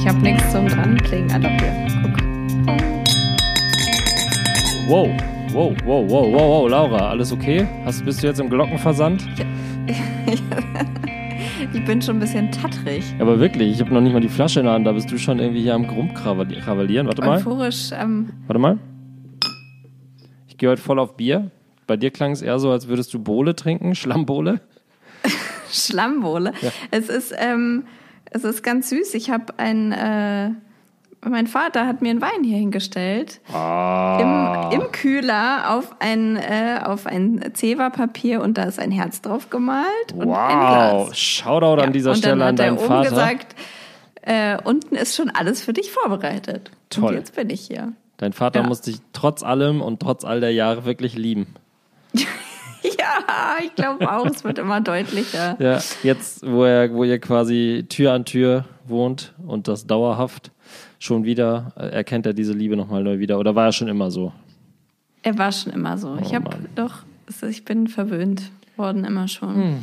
Ich habe nichts zum Dranklingen. Ah, doch, hier. Guck. Wow, wow, wow, wow, wow, wow, Laura, alles okay? Hast, bist du jetzt im Glockenversand? Ich bin schon ein bisschen tattrig. Aber wirklich, ich habe noch nicht mal die Flasche in der Hand, da bist du schon irgendwie hier am Rumkrawallieren. Warte mal, Euphorisch. Ähm, warte mal. Ich gehe heute voll auf Bier. Bei dir klang es eher so, als würdest du Bohle trinken, Schlammbohle. Schlammbohle. Es ist, ähm, es ist ganz süß. Ich habe ein, äh, mein Vater hat mir einen Wein hier hingestellt. Ah. Im, Im Kühler auf ein, äh, auf ein Zewa-Papier und da ist ein Herz drauf gemalt und ein Wow, Glas. Shoutout an dieser Stelle dann an hat er deinen oben Vater. gesagt, äh, unten ist schon alles für dich vorbereitet. Toll. Und jetzt bin ich hier. Dein Vater Ja. muss dich trotz allem und trotz all der Jahre wirklich lieben. Ja, ich glaube auch, es wird immer deutlicher. Ja, jetzt, wo er, wo ihr quasi Tür an Tür wohnt und das dauerhaft schon wieder, äh, erkennt er diese Liebe nochmal neu wieder. Oder war er schon immer so? Er war schon immer so. ich habe Oh doch, ich bin verwöhnt worden immer schon. Hm.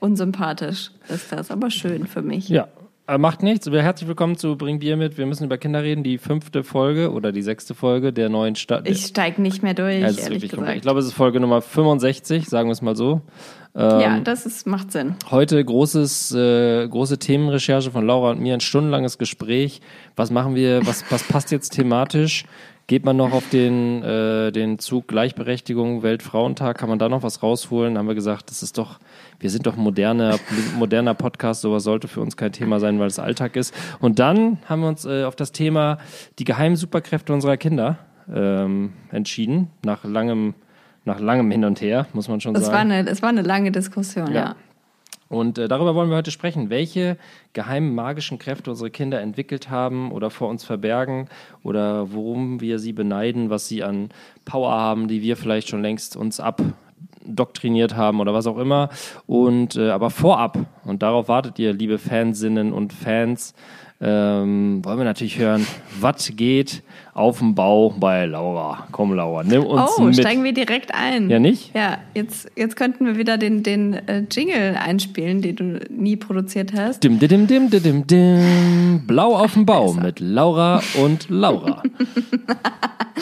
Unsympathisch ist das, aber schön für mich. Ja, äh, macht nichts. Herzlich willkommen zu Bring Bier mit. Wir müssen über Kinder reden. Die fünfte Folge oder die sechste Folge der neuen Stadt. Ich steige nicht mehr durch, Ja, ehrlich gesagt. ich glaube, es ist Folge Nummer 65, sagen wir es mal so. Ähm, ja, das ist, macht Sinn. Heute großes, äh, große Themenrecherche von Laura und mir, ein stundenlanges Gespräch. Was machen wir, was, was passt jetzt thematisch? Geht man noch auf den, äh, den Zug Gleichberechtigung, Weltfrauentag? Kann man da noch was rausholen? Haben wir gesagt, das ist doch, wir sind doch moderner, moderner Podcast, sowas sollte für uns kein Thema sein, weil es Alltag ist. Und dann haben wir uns äh, auf das Thema die geheimen Superkräfte unserer Kinder ähm, entschieden, nach langem, nach langem Hin und Her, muss man schon Es sagen. war, eine, es war eine lange Diskussion, Ja. ja. Und äh, darüber wollen wir heute sprechen. Welche geheimen magischen Kräfte unsere Kinder entwickelt haben oder vor uns verbergen oder worum wir sie beneiden, was sie an Power haben, die wir vielleicht schon längst uns abdoktriniert haben oder was auch immer. Und äh, aber vorab, und darauf wartet ihr, liebe Fansinnen und Fans, ähm, wollen wir natürlich hören, was geht auf dem Bau bei Laura. Komm, Laura, nimm uns Oh, mit. steigen wir direkt ein. Ja, nicht? Ja, jetzt, jetzt könnten wir wieder den, den äh, Jingle einspielen, den du nie produziert hast. Dim, dim, dim, dim, dim, dim. Blau auf dem Bau mit Laura und Laura.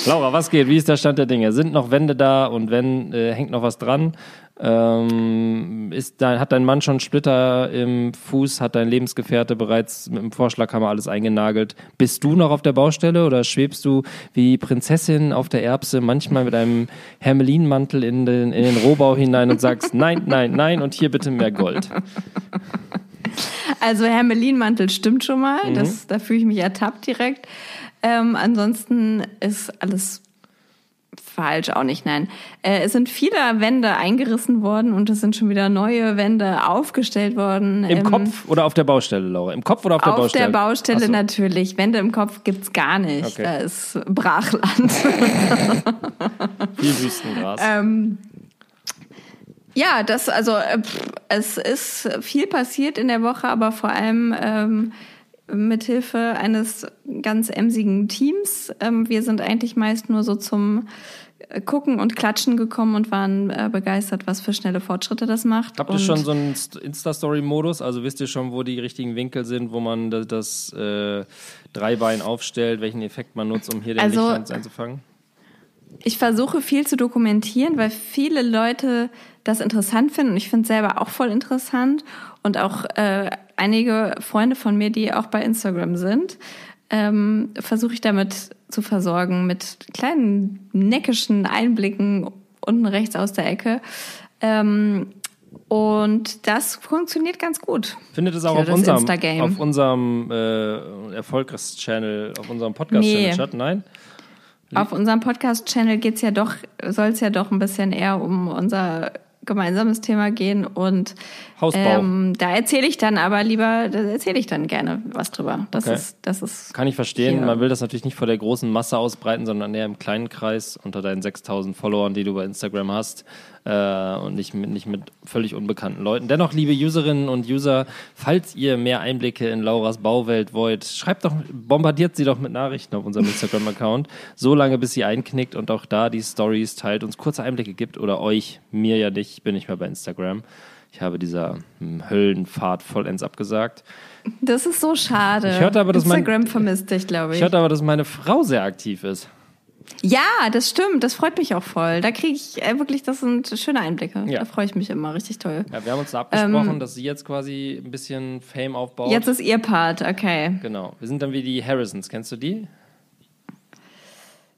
Laura, was geht? Wie ist der Stand der Dinge? Sind noch Wände da und wenn, äh, hängt noch was dran? Ähm, ist dein, hat dein Mann schon Splitter im Fuß? Hat dein Lebensgefährte bereits mit dem Vorschlaghammer alles eingenagelt? Bist du noch auf der Baustelle oder schwebst du wie Prinzessin auf der Erbse manchmal mit einem Hermelinmantel in den, in den Rohbau hinein und sagst nein, nein, nein und hier bitte mehr Gold? Also Hermelinmantel stimmt schon mal, Mhm. das, da fühle ich mich ertappt direkt. Ähm, ansonsten ist alles falsch, auch nicht, nein. Äh, es sind viele Wände eingerissen worden und es sind schon wieder neue Wände aufgestellt worden. Im Ähm, Kopf oder auf der Baustelle, Laura? Im Kopf oder auf der Auf Baustelle? der Baustelle so. natürlich. Wände im Kopf gibt's gar nicht. Okay. Da ist Brachland. Viel Wüstengras. Ähm, ja, das, also äh, pff, es ist viel passiert in der Woche, aber vor allem ähm, mit Hilfe eines ganz emsigen Teams. Ähm, wir sind eigentlich meist nur so zum äh, Gucken und Klatschen gekommen und waren äh, begeistert, was für schnelle Fortschritte das macht. Habt ihr und schon so einen St- Insta-Story-Modus? Also wisst ihr schon, wo die richtigen Winkel sind, wo man das, das äh, Dreibein aufstellt, welchen Effekt man nutzt, um hier den Also- Licht ein- einzufangen? Ich versuche viel zu dokumentieren, weil viele Leute das interessant finden und ich finde es selber auch voll interessant und auch äh, einige Freunde von mir, die auch bei Instagram sind, ähm, versuche ich damit zu versorgen mit kleinen neckischen Einblicken unten rechts aus der Ecke. Ähm, und das funktioniert ganz gut. Findet es auch auf unserem, auf unserem äh, Erfolgs-Channel, auf unserem Podcast-Channel Nee. statt? Nein? Auf unserem Podcast-Channel geht's ja doch, soll es ja doch ein bisschen eher um unser gemeinsames Thema gehen und Hausbau. ähm, da erzähle ich dann aber lieber, da erzähle ich dann gerne was drüber. Das Okay. ist, das ist Kann ich verstehen. Hier. Man will das natürlich nicht vor der großen Masse ausbreiten, sondern eher im kleinen Kreis unter deinen 6000 Followern, die du bei Instagram hast äh, und nicht mit, nicht mit völlig unbekannten Leuten. Dennoch, liebe Userinnen und User, falls ihr mehr Einblicke in Lauras Bauwelt wollt, schreibt doch, bombardiert sie doch mit Nachrichten auf unserem Instagram-Account, so lange bis sie einknickt und auch da die Stories teilt, uns kurze Einblicke gibt oder euch, mir ja nicht, ich bin nicht mehr bei Instagram. Ich habe dieser hm, Höllenfahrt vollends abgesagt. Das ist so schade. Ich hörte aber, dass mein- Instagram vermisst dich, glaube ich. Ich hörte aber, dass meine Frau sehr aktiv ist. Ja, das stimmt. Das freut mich auch voll. Da kriege ich äh, wirklich, das sind schöne Einblicke. Ja. Da freue ich mich immer. Richtig toll. Ja, wir haben uns da abgesprochen, dass sie jetzt quasi ein bisschen Fame aufbaut. Jetzt ist ihr Part, okay. Genau. Wir sind dann wie die Harrisons. Kennst du die?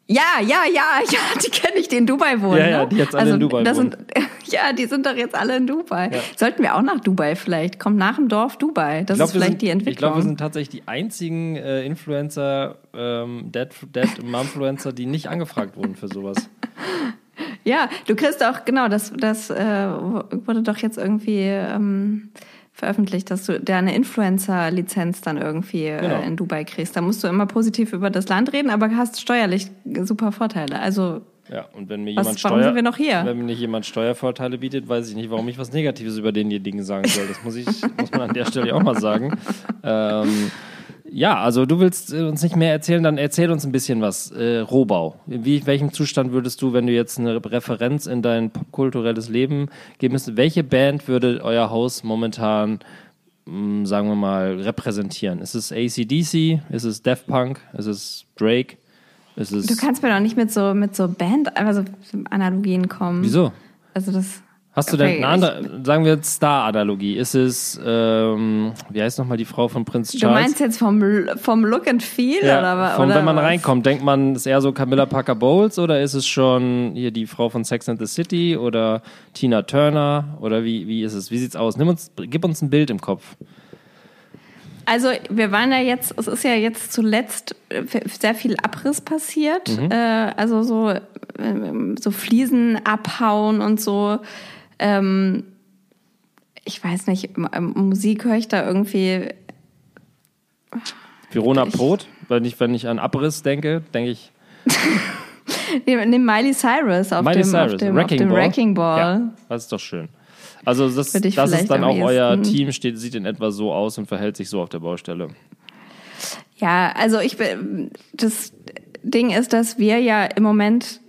Ja, ja, ja, ja, die kenne ich, die in Dubai wohnen. Ja, ja, ne? die jetzt alle in Dubai wohnen. Sind, ja, die sind doch jetzt alle in Dubai. Ja. Sollten wir auch nach Dubai vielleicht? Kommt nach dem Dorf Dubai. Das Ich glaub, ist vielleicht sind, die Ich Entwicklung. glaube, wir sind tatsächlich die einzigen äh, Influencer, ähm, Dead, Dead Mumfluencer, die nicht angefragt wurden für sowas. Ja, du kriegst auch, genau, das, das äh, wurde doch jetzt irgendwie ähm, veröffentlicht, dass du deine Influencer-Lizenz dann irgendwie Genau. äh, in Dubai kriegst. Da musst du immer positiv über das Land reden, aber hast steuerlich super Vorteile. Also Ja, und wenn mir jemand warum Steuer, sind wir noch hier? wenn mir nicht jemand Steuervorteile bietet, weiß ich nicht, warum ich was Negatives über denjenigen sagen soll. Das muss ich, muss man an der Stelle auch mal sagen. Ähm, ja, also du willst äh, uns nicht mehr erzählen, dann erzähl uns ein bisschen was. Äh, Rohbau. Wie, in welchem Zustand würdest du, wenn du jetzt eine Referenz in dein popkulturelles Leben geben müsstest, welche Band würde euer Haus momentan, mh, sagen wir mal, repräsentieren? Ist es ACDC? Ist es Daft Punk? Ist es Drake? Ist es. du kannst mir doch nicht mit so mit so Band, also Analogien kommen. Wieso? Also das. Hast du denn eine andere, sagen wir jetzt Star-Analogie? Ist es, ähm, wie heißt nochmal die Frau von Prinz Du Charles? meinst jetzt vom, vom Look and Feel ja, oder von, oder wenn man was? reinkommt, denkt man, ist eher so Camilla Parker Bowles oder ist es schon hier die Frau von Sex and the City oder Tina Turner oder wie, wie ist es? Wie sieht's aus? Nimm uns, gib uns ein Bild im Kopf. Also wir waren ja jetzt, es ist ja jetzt zuletzt äh, sehr viel Abriss passiert. Mhm. Äh, also so, ähm, so Fliesen abhauen und so. Ähm, ich weiß nicht, ähm, Musik höre ich da irgendwie. Verona Poth, wenn ich, wenn ich an Abriss denke, denke ich nee, Miley Cyrus auf Miley dem, Cyrus, auf dem, Wrecking auf dem Ball. Wrecking Ball. Ja, das ist doch schön. Also das, das ist dann auch euer Team, steht, sieht in etwa so aus und verhält sich so auf der Baustelle. Ja, also ich bin, das Ding ist, dass wir ja im Moment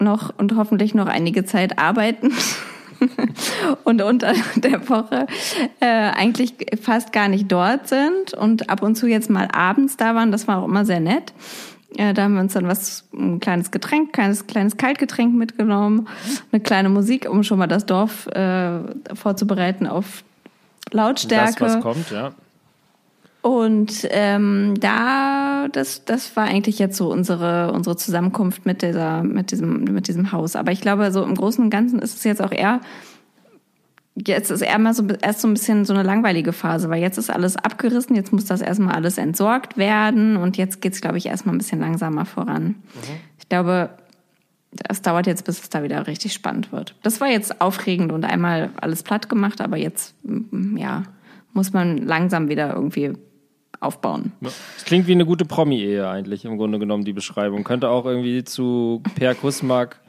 noch und hoffentlich noch einige Zeit arbeiten und unter der Woche äh, eigentlich fast gar nicht dort sind und ab und zu jetzt mal abends da waren. Das war auch immer sehr nett. Äh, da haben wir uns dann was, ein kleines Getränk, kleines, kleines Kaltgetränk mitgenommen, eine kleine Musik, um schon mal das Dorf äh, vorzubereiten auf Lautstärke. Das, was kommt, ja. Und ähm, da, das, das war eigentlich jetzt so unsere, unsere Zusammenkunft mit dieser, mit diesem, mit diesem Haus. Aber ich glaube, so im Großen und Ganzen ist es jetzt auch eher, jetzt ist eher mal so erst so ein bisschen so eine langweilige Phase, weil jetzt ist alles abgerissen, jetzt muss das erstmal alles entsorgt werden und jetzt geht's, glaube ich, erstmal ein bisschen langsamer voran. Ich glaube, es dauert jetzt, bis es da wieder richtig spannend wird. Das war jetzt aufregend und einmal alles platt gemacht, aber jetzt, mm, ja, muss man langsam wieder irgendwie aufbauen. Es klingt wie eine gute Promi-Ehe eigentlich, im Grunde genommen, die Beschreibung. Könnte auch irgendwie zu Per Kusmak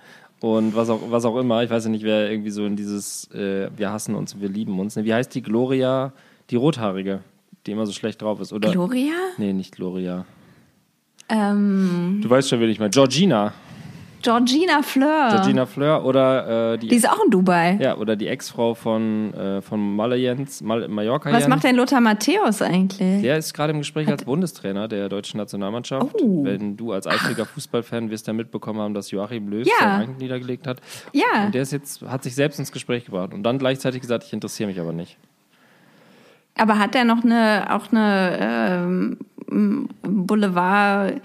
und was auch, was auch immer. Ich weiß ja nicht, wer irgendwie so in dieses äh, Wir hassen uns wir lieben uns. Ne? Wie heißt die Gloria, die Rothaarige, die immer so schlecht drauf ist? Oder? Gloria? Nee, nicht Gloria. Ähm, Du weißt schon, wen ich meine. Georgina. Georgina Fleur. Georgina Fleur oder äh, die, Die ist auch in Dubai. ja, oder die Ex-Frau von, äh, von Malle Jens, Mal, Mallorca Was Jens. macht denn Lothar Matthäus eigentlich? Der ist gerade im Gespräch als Bundestrainer der deutschen Nationalmannschaft. Oh. Wenn du als eifriger Fußballfan wirst ja mitbekommen haben, dass Joachim Löw Ja. sein Amt niedergelegt hat. Ja. Und der ist jetzt, hat sich selbst ins Gespräch gebracht und dann gleichzeitig gesagt, ich interessiere mich aber nicht. Aber hat der noch eine, auch eine ähm, Boulevard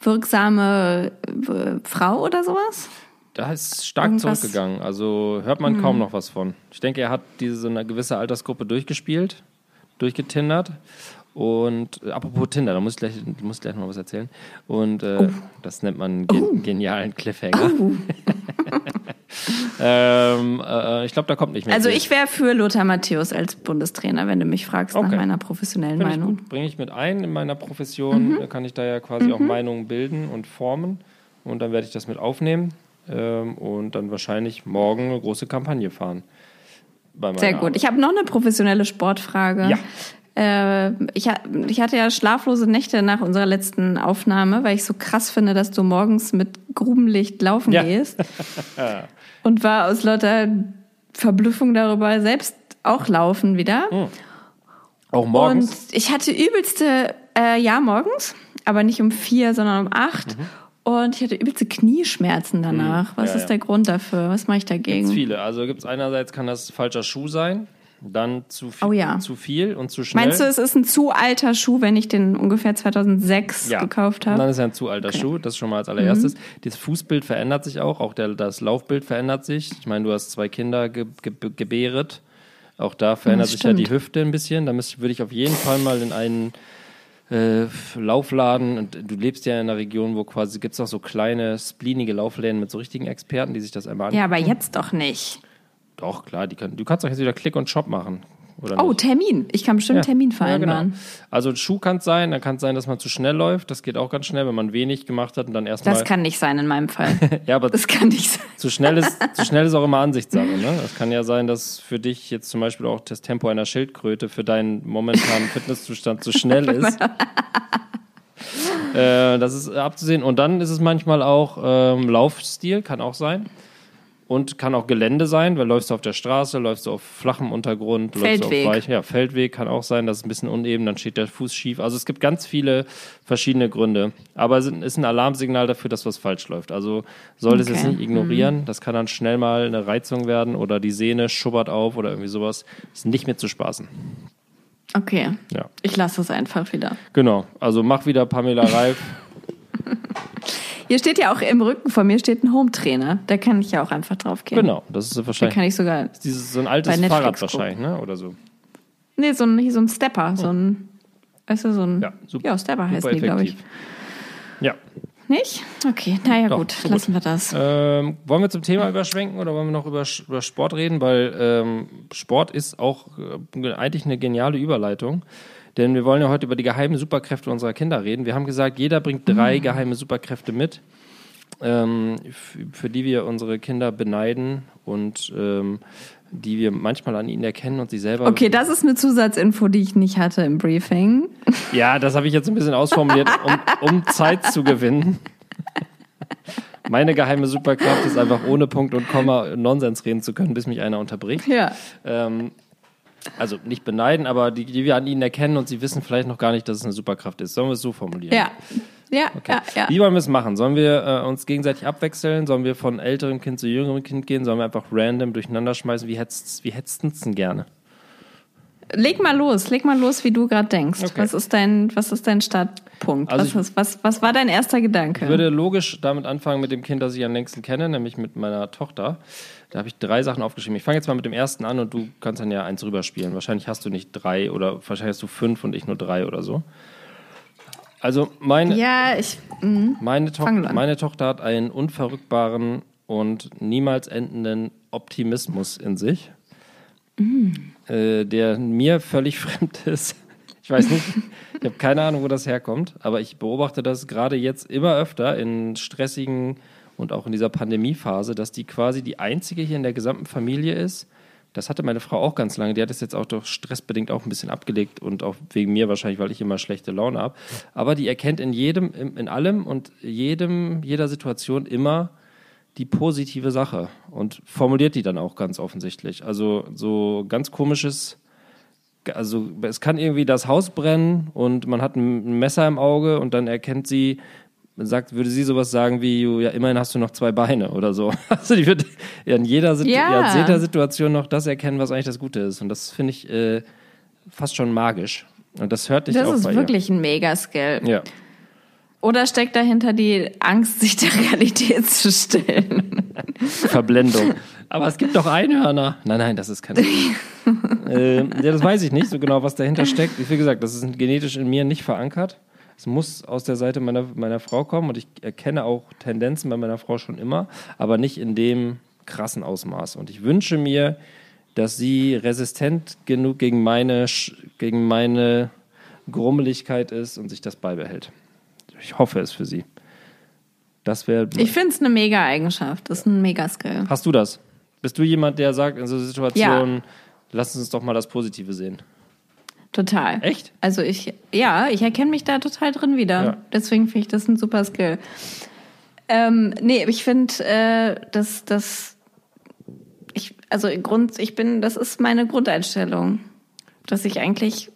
wirksame äh, Frau oder sowas? Da ist stark Irgendwas- zurückgegangen. Also hört man kaum noch was von. Ich denke, er hat diese so eine gewisse Altersgruppe durchgespielt, durchgetindert. Und äh, apropos Tinder, da muss ich gleich, muss ich gleich noch was erzählen. Und äh, das nennt man gen genialen Cliffhanger. ähm, äh, ich glaube, da kommt nicht mehr. Also viel. ich wäre für Lothar Matthäus als Bundestrainer, wenn du mich fragst nach Okay. meiner professionellen Finde ich Meinung. Bringe ich mit ein in meiner Profession. Da kann ich da ja quasi auch Meinungen bilden und formen. Und dann werde ich das mit aufnehmen. Ähm, und dann wahrscheinlich morgen eine große Kampagne fahren. Sehr gut. Arbeit. Ich habe noch eine professionelle Sportfrage. Ja. Äh, ich, ich hatte ja schlaflose Nächte nach unserer letzten Aufnahme, weil ich so krass finde, dass du morgens mit Grubenlicht laufen Ja. gehst. Und war aus lauter Verblüffung darüber selbst auch laufen wieder. Auch morgens? Und ich hatte übelste, äh, ja, morgens, aber nicht um vier, sondern um acht. Und ich hatte übelste Knieschmerzen danach. Was Mhm. Ja, ist ja. der Grund dafür? Was mache ich Gibt's dagegen? viele. Also gibt's einerseits kann das falscher Schuh sein, dann zu viel, Oh ja. zu viel und zu schnell. Meinst du, es ist ein zu alter Schuh, wenn ich den ungefähr 2006 gekauft Und dann habe? ist er ein zu alter Okay. Mhm. Schuh, das schon mal als allererstes. Das Fußbild verändert sich auch, auch der, das Laufbild verändert sich. Ich meine, du hast zwei Kinder ge, ge, gebäret. Auch da verändert sich ja die. Hüfte ein bisschen. Da müsste, würde ich auf jeden Fall mal in einen äh, Laufladen und du lebst ja in einer Region, wo quasi gibt es auch so kleine, spleenige Laufläden mit so richtigen Experten, die sich das einmal Ja, angucken. aber jetzt doch nicht. Doch, klar, die können, du kannst doch jetzt wieder Click und Shop machen. Oder Oh, nicht? Termin. Ich kann bestimmt einen Termin Ja, vereinbaren. genau. Also ein Schuh kann es sein, dann kann es sein, dass man zu schnell läuft. Das geht auch ganz schnell, wenn man wenig gemacht hat und dann erstmal. Das kann nicht sein in meinem Fall. ja, aber Das kann nicht sein. zu schnell ist, zu schnell ist auch immer Ansichtssache. Ne? Das kann ja sein, dass für dich jetzt zum Beispiel auch das Tempo einer Schildkröte für deinen momentanen Fitnesszustand zu schnell ist. äh, das ist abzusehen. Und dann ist es manchmal auch ähm, Laufstil, kann auch sein. Und kann auch Gelände sein, weil läufst du auf der Straße, läufst du auf flachem Untergrund, läufst du Feldweg. auf weich, ja, Feldweg kann auch sein, das ist ein bisschen uneben, dann steht der Fuß schief. Also es gibt ganz viele verschiedene Gründe. Aber es ist ein Alarmsignal dafür, dass was falsch läuft. Also solltest es Okay. Mhm. nicht ignorieren. Das kann dann schnell mal eine Reizung werden oder die Sehne schubbert auf oder irgendwie sowas. Ist nicht mit zu spaßen. Okay. Ja. Ich lasse es einfach wieder. Genau. Also mach wieder Pamela Reif. Hier steht ja auch im Rücken von mir steht ein Home-Trainer. Da kann ich ja auch einfach drauf gehen. genau. Das ist Da wahrscheinlich kann ich sogar. dieses so ein altes Fahrrad gucken. wahrscheinlich, ne? Oder so. Nee, so ein, hier so ein Stepper. So ein. Weißt du, so ein. Ja, super. ja Stepper Super die, glaube ich. Ja. Nicht? Okay, naja, Doch, gut. so gut. Lassen wir das. Ähm, wollen wir zum Thema überschwenken oder wollen wir noch über, über Sport reden? Weil ähm, Sport ist auch äh, eigentlich eine geniale Überleitung. Denn wir wollen ja heute über die geheimen Superkräfte unserer Kinder reden. Wir haben gesagt, jeder bringt drei Mhm. geheime Superkräfte mit, ähm, für die wir unsere Kinder beneiden und ähm, die wir manchmal an ihnen erkennen und sie selber. Okay, das ist eine Zusatzinfo, die ich nicht hatte im Briefing. Ja, das habe ich jetzt ein bisschen ausformuliert, um, um Zeit zu gewinnen. Meine geheime Superkraft ist einfach ohne Punkt und Komma Nonsens reden zu können, bis mich einer unterbricht. Ja. Ähm, also nicht beneiden, aber die, die wir an ihnen erkennen und sie wissen vielleicht noch gar nicht, dass es eine Superkraft ist. Sollen wir es so formulieren? Ja. Ja, ja, ja. Wie wollen wir es machen? Sollen wir äh, uns gegenseitig abwechseln? Sollen wir von älterem Kind zu jüngerem Kind gehen? Sollen wir einfach random durcheinander schmeißen? Wie hättest wie hättest denn gerne? Leg mal los, leg mal los, wie du gerade denkst. Okay. Was ist dein, was ist dein Startpunkt? Also was, ist, was, was war dein erster Gedanke? Ich würde logisch damit anfangen mit dem Kind, das ich am längsten kenne, nämlich mit meiner Tochter. Da habe ich drei Sachen aufgeschrieben. Ich fange jetzt mal mit dem ersten an und du kannst dann ja eins rüberspielen. Wahrscheinlich hast du nicht drei oder wahrscheinlich hast du fünf und ich nur drei oder so. Also meine, ja, ich. mhm. meine, an. meine Tochter hat einen unverrückbaren und niemals endenden Optimismus in sich, äh, der mir völlig fremd ist. Ich weiß nicht, ich habe keine Ahnung, wo das herkommt, aber ich beobachte das gerade jetzt immer öfter in stressigen und auch in dieser Pandemiephase, dass die quasi die einzige hier in der gesamten Familie ist. Das hatte meine Frau auch ganz lange. Die hat es jetzt auch durch stressbedingt auch ein bisschen abgelegt und auch wegen mir wahrscheinlich, weil ich immer schlechte Laune habe. Aber die erkennt in jedem, in, in allem und jedem, jeder Situation immer die positive Sache und formuliert die dann auch ganz offensichtlich. Also so ganz komisches, also es kann irgendwie das Haus brennen und man hat ein Messer im Auge und dann erkennt sie, sagt, würde sie sowas sagen wie, ja, immerhin hast du noch zwei Beine oder so. Also die wird in jeder, Situ Ja. jeder Situation noch das erkennen, was eigentlich das Gute ist. Und das finde ich äh, fast schon magisch. Und das hört dich Das auch ist bei wirklich ein Mega-Skill. ihr. Ja. Oder steckt dahinter die Angst, sich der Realität zu stellen? Verblendung. Aber es gibt doch Einhörner. Nein, nein, das ist kein. ähm, ja, das weiß ich nicht so genau, was dahinter steckt. Wie gesagt, das ist genetisch in mir nicht verankert. Es muss aus der Seite meiner, meiner Frau kommen und ich erkenne auch Tendenzen bei meiner Frau schon immer, aber nicht in dem krassen Ausmaß. Und ich wünsche mir, dass sie resistent genug gegen meine, gegen meine Grummeligkeit ist und sich das beibehält. Ich hoffe es für sie. Das wäre. Ich finde es eine Mega-Eigenschaft. Das ist ein Mega-Skill. Hast du das? Bist du jemand, der sagt in so Situationen, lass uns doch mal das Positive sehen? Total. Echt? Also ich, ja, ich erkenne mich da total drin wieder. Ja. Deswegen finde ich das ein super Skill. Ähm, nee, ich finde, äh, dass das, ich, also Grund, ich bin, das ist meine Grundeinstellung, dass ich eigentlich,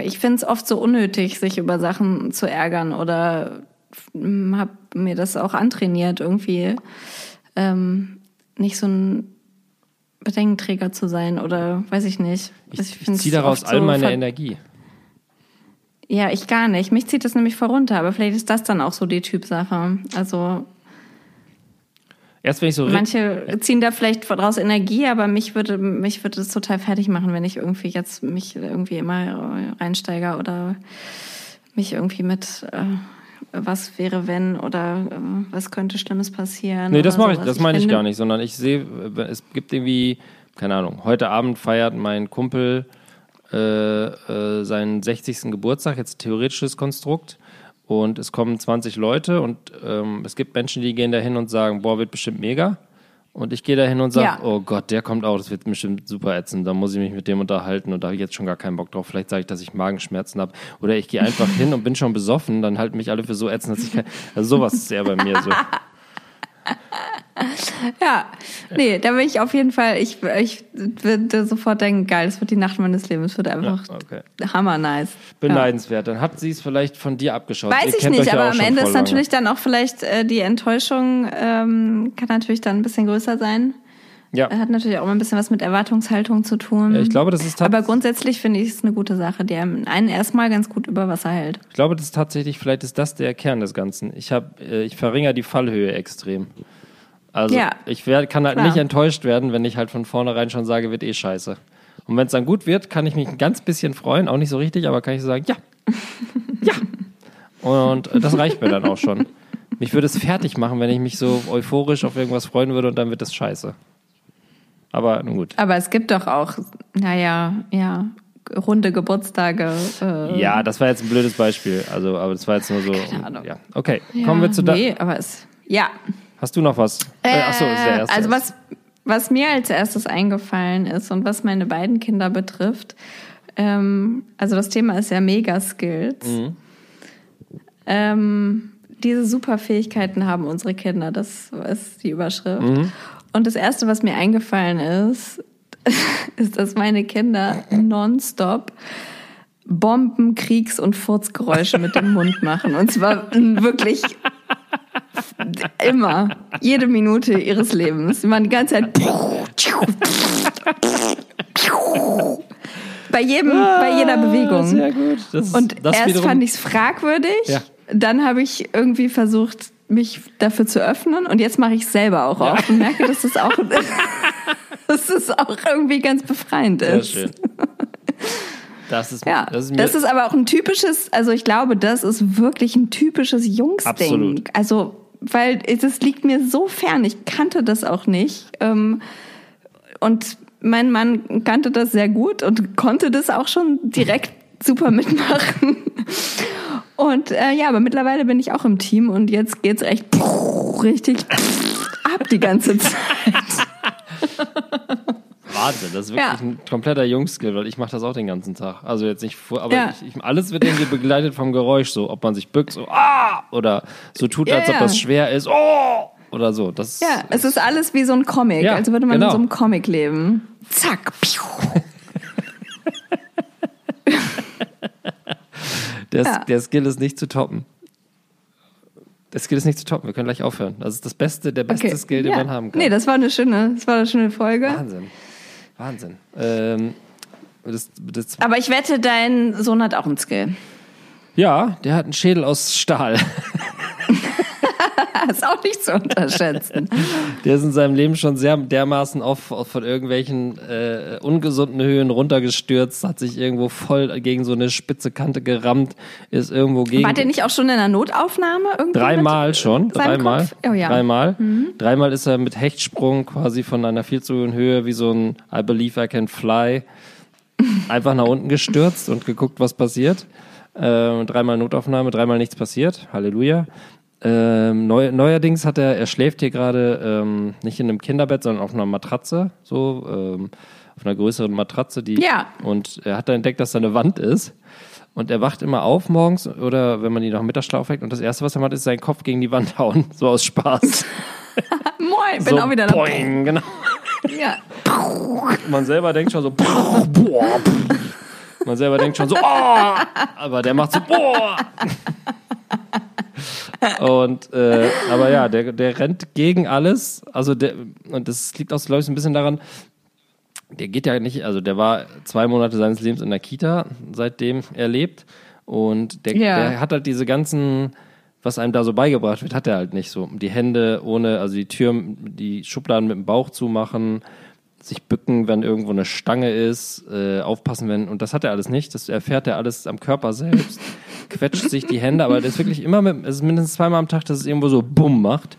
ich finde es oft so unnötig, sich über Sachen zu ärgern oder habe mir das auch antrainiert, irgendwie ähm, nicht so ein Bedenkenträger zu sein oder weiß ich nicht. Ich, ich, ich ziehe daraus all meine so Energie. Ja, ich gar nicht. Mich zieht das nämlich voll runter, aber vielleicht ist das dann auch so die Typsache. Also Erst wenn ich so Manche ziehen da vielleicht daraus Energie, aber mich würde mich würde es total fertig machen, wenn ich irgendwie jetzt mich irgendwie immer reinsteige oder mich irgendwie mit äh, was wäre wenn oder äh, was könnte Schlimmes passieren. Nee, das mache ich, das meine ich, gar nicht, sondern ich sehe, es gibt irgendwie, keine Ahnung, heute Abend feiert mein Kumpel äh, äh, seinen 60. Geburtstag, jetzt theoretisches Konstrukt. Und es kommen 20 Leute und ähm, es gibt Menschen, die gehen da hin und sagen, boah, wird bestimmt mega. Und ich gehe da hin und sage, ja. oh Gott, der kommt auch, das wird bestimmt super ätzend, da muss ich mich mit dem unterhalten und da habe ich jetzt schon gar keinen Bock drauf. Vielleicht sage ich, dass ich Magenschmerzen habe. Oder ich gehe einfach hin und bin schon besoffen, dann halten mich alle für so ätzend, dass ich kein... Also sowas ist eher bei mir so. ja, nee, da will ich auf jeden Fall, ich, ich würde sofort denken, geil, das wird die Nacht meines Lebens, wird einfach ja, okay. hammer nice. Beneidenswert. Ja. Dann hat sie es vielleicht von dir abgeschaut. Weiß Ihr ich nicht, aber am Ende ist natürlich dann auch vielleicht äh, die Enttäuschung, ähm, kann natürlich dann ein bisschen größer sein. Ja. Hat natürlich auch immer ein bisschen was mit Erwartungshaltung zu tun. Ja, ich glaube, das ist Aber grundsätzlich finde ich es eine gute Sache, die einen erstmal ganz gut über Wasser hält. Ich glaube, das ist tatsächlich, vielleicht ist das der Kern des Ganzen. Ich habe, äh, ich verringere die Fallhöhe extrem. Also ja, ich werd, kann halt klar. nicht enttäuscht werden, wenn ich halt von vornherein schon sage, wird eh scheiße. Und wenn es dann gut wird, kann ich mich ein ganz bisschen freuen, auch nicht so richtig, aber kann ich so sagen, ja, ja. Und das reicht mir dann auch schon. Mich würde es fertig machen, wenn ich mich so euphorisch auf irgendwas freuen würde und dann wird es scheiße. Aber nun gut. Aber es gibt doch auch, naja, ja, runde Geburtstage. Äh ja, das war jetzt ein blödes Beispiel. Also, aber das war jetzt nur so. Keine Ahnung. Ja. Okay, ja, kommen wir zu da. Nee, aber es. Ja. Hast du noch was? Äh, achso, ist der erste. Also was, was mir als erstes eingefallen ist und was meine beiden Kinder betrifft, ähm, also das Thema ist ja Mega-Skills. Mhm. Ähm, diese Superfähigkeiten haben unsere Kinder, das ist die Überschrift. Mhm. Und das Erste, was mir eingefallen ist, ist, dass meine Kinder nonstop Bomben, Kriegs- und Furzgeräusche mit dem Mund machen. Und zwar wirklich immer, jede Minute ihres Lebens. Sie machen die ganze Zeit. bei jedem, ah, bei jeder Bewegung. Sehr gut. Das, und das erst wiederum... fand ich es fragwürdig. Ja. Dann habe ich irgendwie versucht, mich dafür zu öffnen. Und jetzt mache ich es selber auch ja. auf und merke, dass es auch, dass es auch irgendwie ganz befreiend ist. Sehr schön. Das ist, ja, das ist, das ist aber auch ein typisches, also ich glaube, das ist wirklich ein typisches Jungsding. Absolut. Also, weil das liegt mir so fern, ich kannte das auch nicht. Ähm, und mein Mann kannte das sehr gut und konnte das auch schon direkt super mitmachen. Und äh, ja, aber mittlerweile bin ich auch im Team und jetzt geht's echt richtig ab die ganze Zeit. Wahnsinn, das ist wirklich ja. ein kompletter Jungskill, weil ich mache das auch den ganzen Tag. Also jetzt nicht vor, aber ja. ich, ich, alles wird irgendwie begleitet vom Geräusch, so ob man sich bückt, so ah oder so tut, als ja, ob das schwer ist, oh oder so. Das ja, es ist alles wie so ein Comic, ja, als würde man genau. in so einem Comic leben. Zack. der, der Skill ist nicht zu toppen. Das Skill ist nicht zu toppen. Wir können gleich aufhören. Das ist das Beste, der beste okay. Skill, den man haben kann. Nee, das war eine schöne, das war eine schöne Folge. Wahnsinn. Wahnsinn. Ähm, das, das Aber ich wette, dein Sohn hat auch einen Skill. Ja, der hat einen Schädel aus Stahl. ist auch nicht zu unterschätzen. Der ist in seinem Leben schon sehr dermaßen oft von irgendwelchen äh, ungesunden Höhen runtergestürzt, hat sich irgendwo voll gegen so eine spitze Kante gerammt, ist irgendwo gegen. War der nicht auch schon in der Notaufnahme? Dreimal schon, dreimal. Oh, ja. Dreimal. Mhm. Dreimal ist er mit Hechtsprung quasi von einer viel zu hohen Höhe wie so ein I believe I can fly einfach nach unten gestürzt und geguckt, was passiert. Äh, dreimal Notaufnahme, dreimal nichts passiert. Halleluja. Ähm, neu, neuerdings hat er, er schläft hier gerade ähm, nicht in einem Kinderbett, sondern auf einer Matratze, so ähm, auf einer größeren Matratze, die ja. und er hat dann entdeckt, dass da eine Wand ist. Und er wacht immer auf morgens oder wenn man ihn nach Mittagsschlaf weckt und das erste, was er macht, ist seinen Kopf gegen die Wand hauen, so aus Spaß. Moin, bin so, auch wieder da. Boing, genau. Ja. Man selber denkt schon so, boah. Man selber denkt schon so, oh, aber der macht so, boah. Und äh, aber ja, der, der rennt gegen alles. Also der, und das liegt auch, glaube ich, ein bisschen daran, der geht ja nicht, also der war zwei Monate seines Lebens in der Kita, seitdem er lebt. Und der, Ja. der hat halt diese ganzen, was einem da so beigebracht wird, hat er halt nicht so. Die Hände ohne, also die Türen, die Schubladen mit dem Bauch zumachen, sich bücken, wenn irgendwo eine Stange ist, äh, aufpassen, wenn, und das hat er alles nicht. Das erfährt er alles am Körper selbst, quetscht sich die Hände, aber das ist wirklich immer mit, es ist mindestens zweimal am Tag, dass es irgendwo so bumm macht.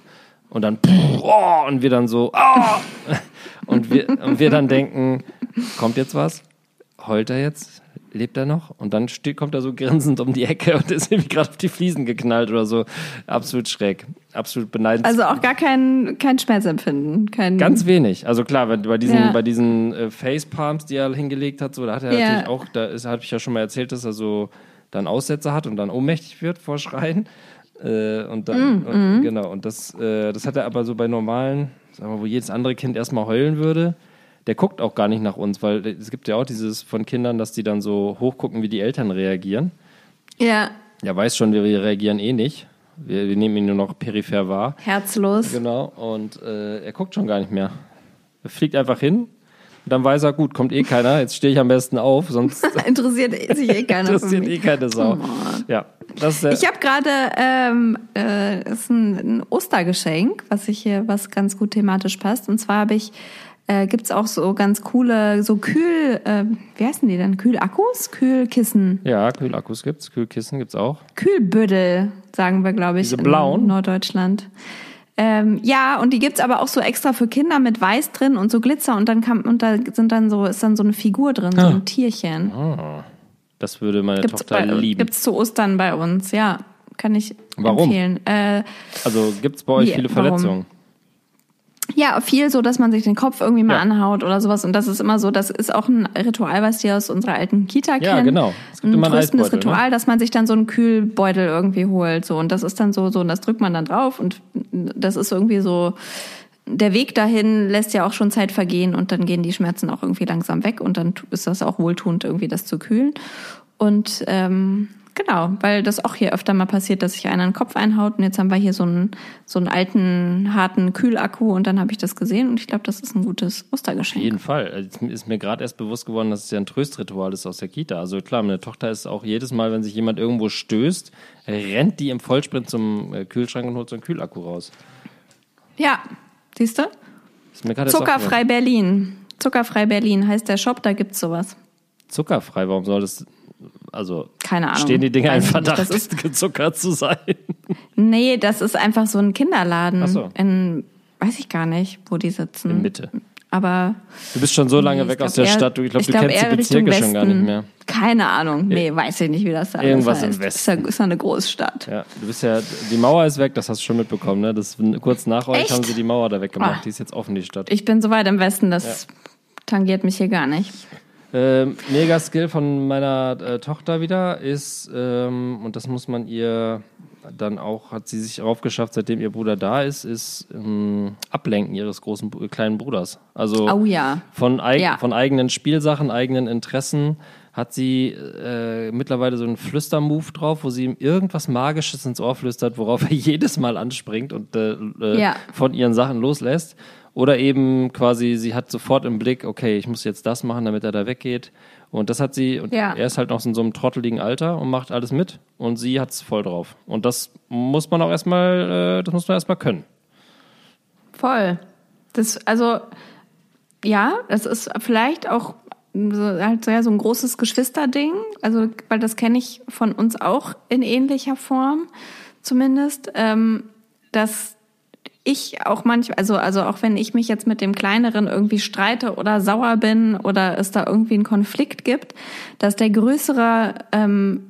Und dann, oh, und wir dann so, oh, und wir, und wir dann denken, kommt jetzt was? Heult er jetzt? Lebt er noch? Und dann steht, kommt er so grinsend um die Ecke und ist irgendwie gerade auf die Fliesen geknallt oder so. Absolut schräg. Absolut beneidenswert. Also auch gar kein, kein Schmerzempfinden. Kein, Ganz wenig. Also klar, bei diesen, Ja. bei diesen äh, Facepalms, die er hingelegt hat, so, da hat er Ja. natürlich auch, da ist, habe ich ja schon mal erzählt, dass er so dann Aussätze hat und dann ohnmächtig wird vor Schreien. Äh, und dann, Mm, und, genau, und das, äh, das hat er aber so bei normalen, sagen wir, wo jedes andere Kind erstmal heulen würde. Der guckt auch gar nicht nach uns, weil es gibt ja auch dieses von Kindern, dass die dann so hochgucken, wie die Eltern reagieren. Ja, Er weiß schon, wir reagieren eh nicht. Wir, wir nehmen ihn nur noch peripher wahr. herzlos. Genau, und äh, er guckt schon gar nicht mehr. Er fliegt einfach hin. Und dann weiß er, gut, kommt eh keiner, jetzt stehe ich am besten auf, sonst Interessiert sich eh keiner interessiert eh keine Sau. Ja, das ist der, Ich habe gerade ähm, äh, ist ein, ein Ostergeschenk, was ich hier, was ganz gut thematisch passt. Und zwar habe ich äh, gibt's auch so ganz coole, so Kühl, äh, wie heißen die denn? Kühlakkus? Kühlkissen? ja, Kühlakkus gibt's, Kühlkissen gibt's auch. Kühlbüttel, sagen wir, glaube ich, Diese blauen? in Norddeutschland. Ähm, ja, und die gibt's aber auch so extra für Kinder mit Weiß drin und so Glitzer und dann kann, und da sind dann so, ist dann so eine Figur drin, so ein Tierchen. Das würde meine Gibt's, Tochter bei, lieben. gibt's zu Ostern bei uns, ja. Kann ich Warum? empfehlen. Äh, Also gibt's bei euch Wie, viele warum? Ja, viel so, dass man sich den Kopf irgendwie mal Ja. anhaut oder sowas. Und das ist immer so, das ist auch ein Ritual, was die aus unserer alten Kita kennen. Ja, genau. Es gibt ein immer tröstendes ne? Ritual, dass man sich dann so einen Kühlbeutel irgendwie holt. So. Und das ist dann so, so, und das drückt man dann drauf. Und das ist irgendwie so, der Weg dahin lässt ja auch schon Zeit vergehen und dann gehen die Schmerzen auch irgendwie langsam weg und dann ist das auch wohltuend, irgendwie das zu kühlen. Und ähm, genau, weil das auch hier öfter mal passiert, dass sich einer den Kopf einhaut und jetzt haben wir hier so einen, so einen alten, harten Kühlakku und dann habe ich das gesehen und ich glaube, das ist ein gutes Auf Ostergeschenk. jeden Fall. Also, Es ist mir gerade erst bewusst geworden, dass es ja ein Tröstritual ist aus der Kita. Also klar, meine Tochter ist auch jedes Mal, wenn sich jemand irgendwo stößt, rennt die im Vollsprint zum äh, Kühlschrank und holt so einen Kühlakku raus. Ja, siehst du? Zuckerfrei Berlin. Zuckerfrei Berlin heißt der Shop, da gibt's sowas. aufgefallen. Zuckerfrei, warum soll das. Also Keine Ahnung. stehen die Dinge Weiß in. Verdacht, Das ist- gezuckert zu sein? Nee, das ist einfach so ein Kinderladen. Ach so. In, weiß ich gar nicht, wo die sitzen. In Mitte. Aber Du bist schon so lange Nee, weg aus der eher- Stadt, du, ich glaube, du glaub kennst die Bezirke schon gar nicht mehr. Keine Ahnung. Nee, weiß ich nicht, wie das da alles Irgendwas im heißt. Westen. Ist ja, ist ja eine Großstadt. Ja, du bist ja, die Mauer ist weg, das hast du schon mitbekommen, ne? Das, kurz nach euch Echt? haben sie die Mauer da weggemacht, Ah. die ist jetzt offen, die Stadt. Ich bin so weit im Westen, das tangiert mich hier gar nicht. Ähm, mega Skill von meiner äh, Tochter wieder ist, ähm, und das muss man ihr dann auch, hat sie sich raufgeschafft, seitdem ihr Bruder da ist, ist ähm, Ablenken ihres großen kleinen Bruders. Also Oh ja. von, eig Ja. von eigenen Spielsachen, eigenen Interessen hat sie äh, mittlerweile so einen Flüstermove drauf, wo sie ihm irgendwas Magisches ins Ohr flüstert, worauf er jedes Mal anspringt und äh, äh, Ja. von ihren Sachen loslässt. Oder eben quasi, sie hat sofort im Blick, okay, ich muss jetzt das machen, damit er da weggeht. Und das hat sie, und Ja. er ist halt noch in so einem trotteligen Alter und macht alles mit. Und sie hat's voll drauf. Und das muss man auch erstmal, äh, das muss man erstmal können. Voll. Das, also, ja, das ist vielleicht auch so, halt so, ja, so ein großes Geschwisterding. Also, weil das kenne ich von uns auch in ähnlicher Form, zumindest, ähm, dass ich auch manchmal, also, also auch wenn ich mich jetzt mit dem Kleineren irgendwie streite oder sauer bin oder es da irgendwie einen Konflikt gibt, dass der Größere ähm,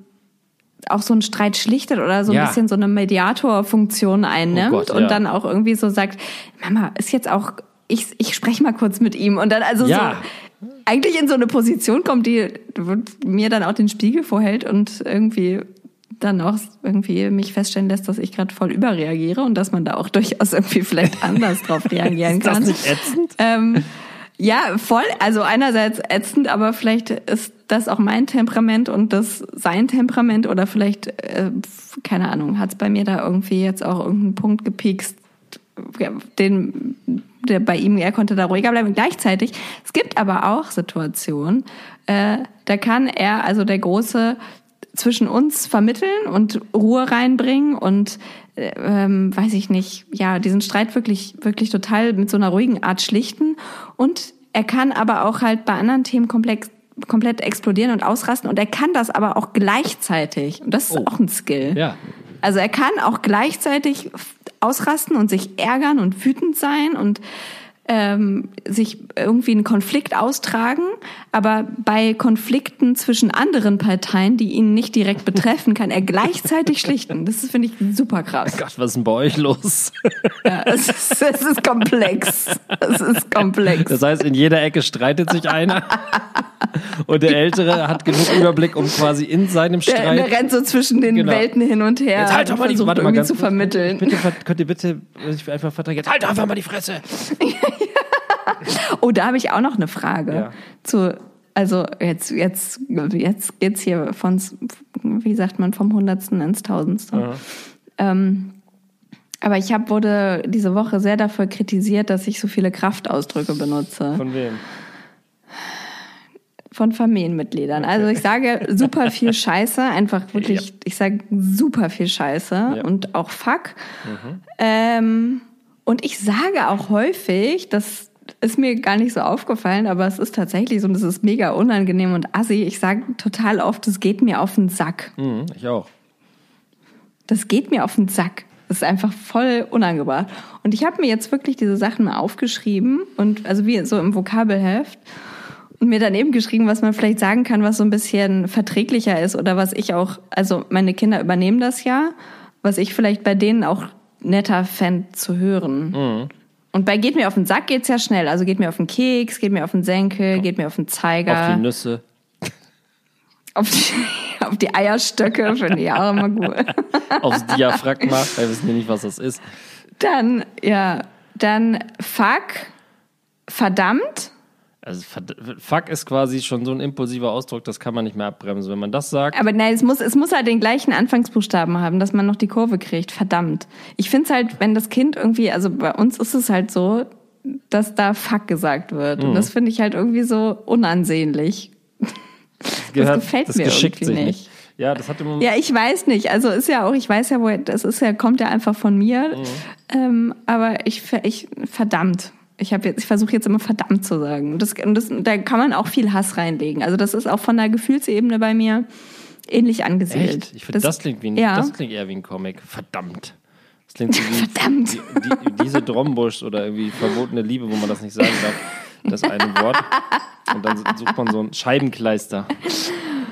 auch so einen Streit schlichtet oder so ein Ja. bisschen so eine Mediatorfunktion einnimmt Oh Gott, und ja. dann auch irgendwie so sagt, Mama, ist jetzt auch, ich, ich spreche mal kurz mit ihm und dann also Ja. so eigentlich in so eine Position kommt, die mir dann auch den Spiegel vorhält und irgendwie dann auch irgendwie mich feststellen lässt, dass ich gerade voll überreagiere und dass man da auch durchaus irgendwie vielleicht anders drauf reagieren Ist das kann. nicht ätzend? Ähm, ja, voll. Also einerseits ätzend, aber vielleicht ist das auch mein Temperament und das sein Temperament oder vielleicht, äh, keine Ahnung, hat es bei mir da irgendwie jetzt auch irgendeinen Punkt gepikst, den, der bei ihm, er konnte da ruhiger bleiben. Gleichzeitig, es gibt aber auch Situationen, äh, da kann er, also der Große, zwischen uns vermitteln und Ruhe reinbringen und äh, ähm, weiß ich nicht, ja, diesen Streit wirklich, wirklich total mit so einer ruhigen Art schlichten. Und er kann aber auch halt bei anderen Themen komplex, komplett explodieren und ausrasten und er kann das aber auch gleichzeitig. Und das ist Oh. auch ein Skill. Ja. Also er kann auch gleichzeitig ausrasten und sich ärgern und wütend sein und ähm, sich irgendwie einen Konflikt austragen, aber bei Konflikten zwischen anderen Parteien, die ihn nicht direkt betreffen, kann er gleichzeitig schlichten. Das finde ich, super krass. Gott, was ist denn bei euch los? Ja, es, ist, es ist komplex. Es ist komplex. Das heißt, in jeder Ecke streitet sich einer. Und der Ältere hat genug Überblick, um quasi in seinem Der, Streit. der rennt so zwischen den Genau. Welten hin und her. Jetzt halt doch mal die ganz zu vermitteln. Bitte, könnt ihr bitte sich einfach vertragen? Jetzt halt doch einfach mal die Fresse. Oh, da habe ich auch noch eine Frage. Ja. Zu, also jetzt, jetzt, jetzt geht's hier von, wie sagt man, vom Hundertsten ins Tausendste. Ähm, aber ich hab, wurde diese Woche sehr dafür kritisiert, dass ich so viele Kraftausdrücke benutze. Von wem? Von Familienmitgliedern. Also ich sage super viel Scheiße, einfach wirklich, ich sage super viel Scheiße Ja. und auch Fuck. Ähm, und ich sage auch häufig, das ist mir gar nicht so aufgefallen, aber es ist tatsächlich so und es ist mega unangenehm und assi. Ich sage total oft, es geht mir auf den Sack. Mhm, ich auch. Das geht mir auf den Sack. Das ist einfach voll unangebracht. Und ich habe mir jetzt wirklich diese Sachen mal aufgeschrieben und also wie so im Vokabelheft und mir daneben geschrieben, was man vielleicht sagen kann, was so ein bisschen verträglicher ist oder was ich auch, also meine Kinder übernehmen das ja, was ich vielleicht bei denen auch netter fänd zu hören. Und bei geht mir auf den Sack geht's ja schnell. Also geht mir auf den Keks, geht mir auf den Senkel, geht mir auf den Zeiger. Auf die Nüsse. auf die, auf die Eierstöcke, finde ich auch immer gut. Aufs Diaphragma. Wir wissen ja nicht, was das ist. Dann, ja, dann fuck, verdammt. Also Fuck ist quasi schon so ein impulsiver Ausdruck, das kann man nicht mehr abbremsen. Wenn man das sagt, Aber nein, es muss, es muss halt den gleichen Anfangsbuchstaben haben, dass man noch die Kurve kriegt. Verdammt. Ich finde es halt, wenn das Kind irgendwie, also bei uns ist es halt so, dass da fuck gesagt wird. Und das finde ich halt irgendwie so unansehnlich. gehört, gefällt das mir geschickt irgendwie sich nicht. nicht. Ja, das hat im Ja, ich weiß nicht. Also ist ja auch, ich weiß ja, wo das ist ja, kommt ja einfach von mir. Ähm, aber ich, ich verdammt. Ich habe jetzt, ich versuche jetzt immer verdammt zu sagen. Und das, das, da kann man auch viel Hass reinlegen. Also das ist auch von der Gefühlsebene bei mir ähnlich angesiedelt. Echt? Ich finde, das, klingt wie ein, ja. das klingt eher wie ein Comic. Verdammt. Das klingt so wie Verdammt. Die, die, diese Drombusch oder irgendwie verbotene Liebe, wo man das nicht sagen darf. Das eine Wort. Und dann sucht man so ein Scheibenkleister.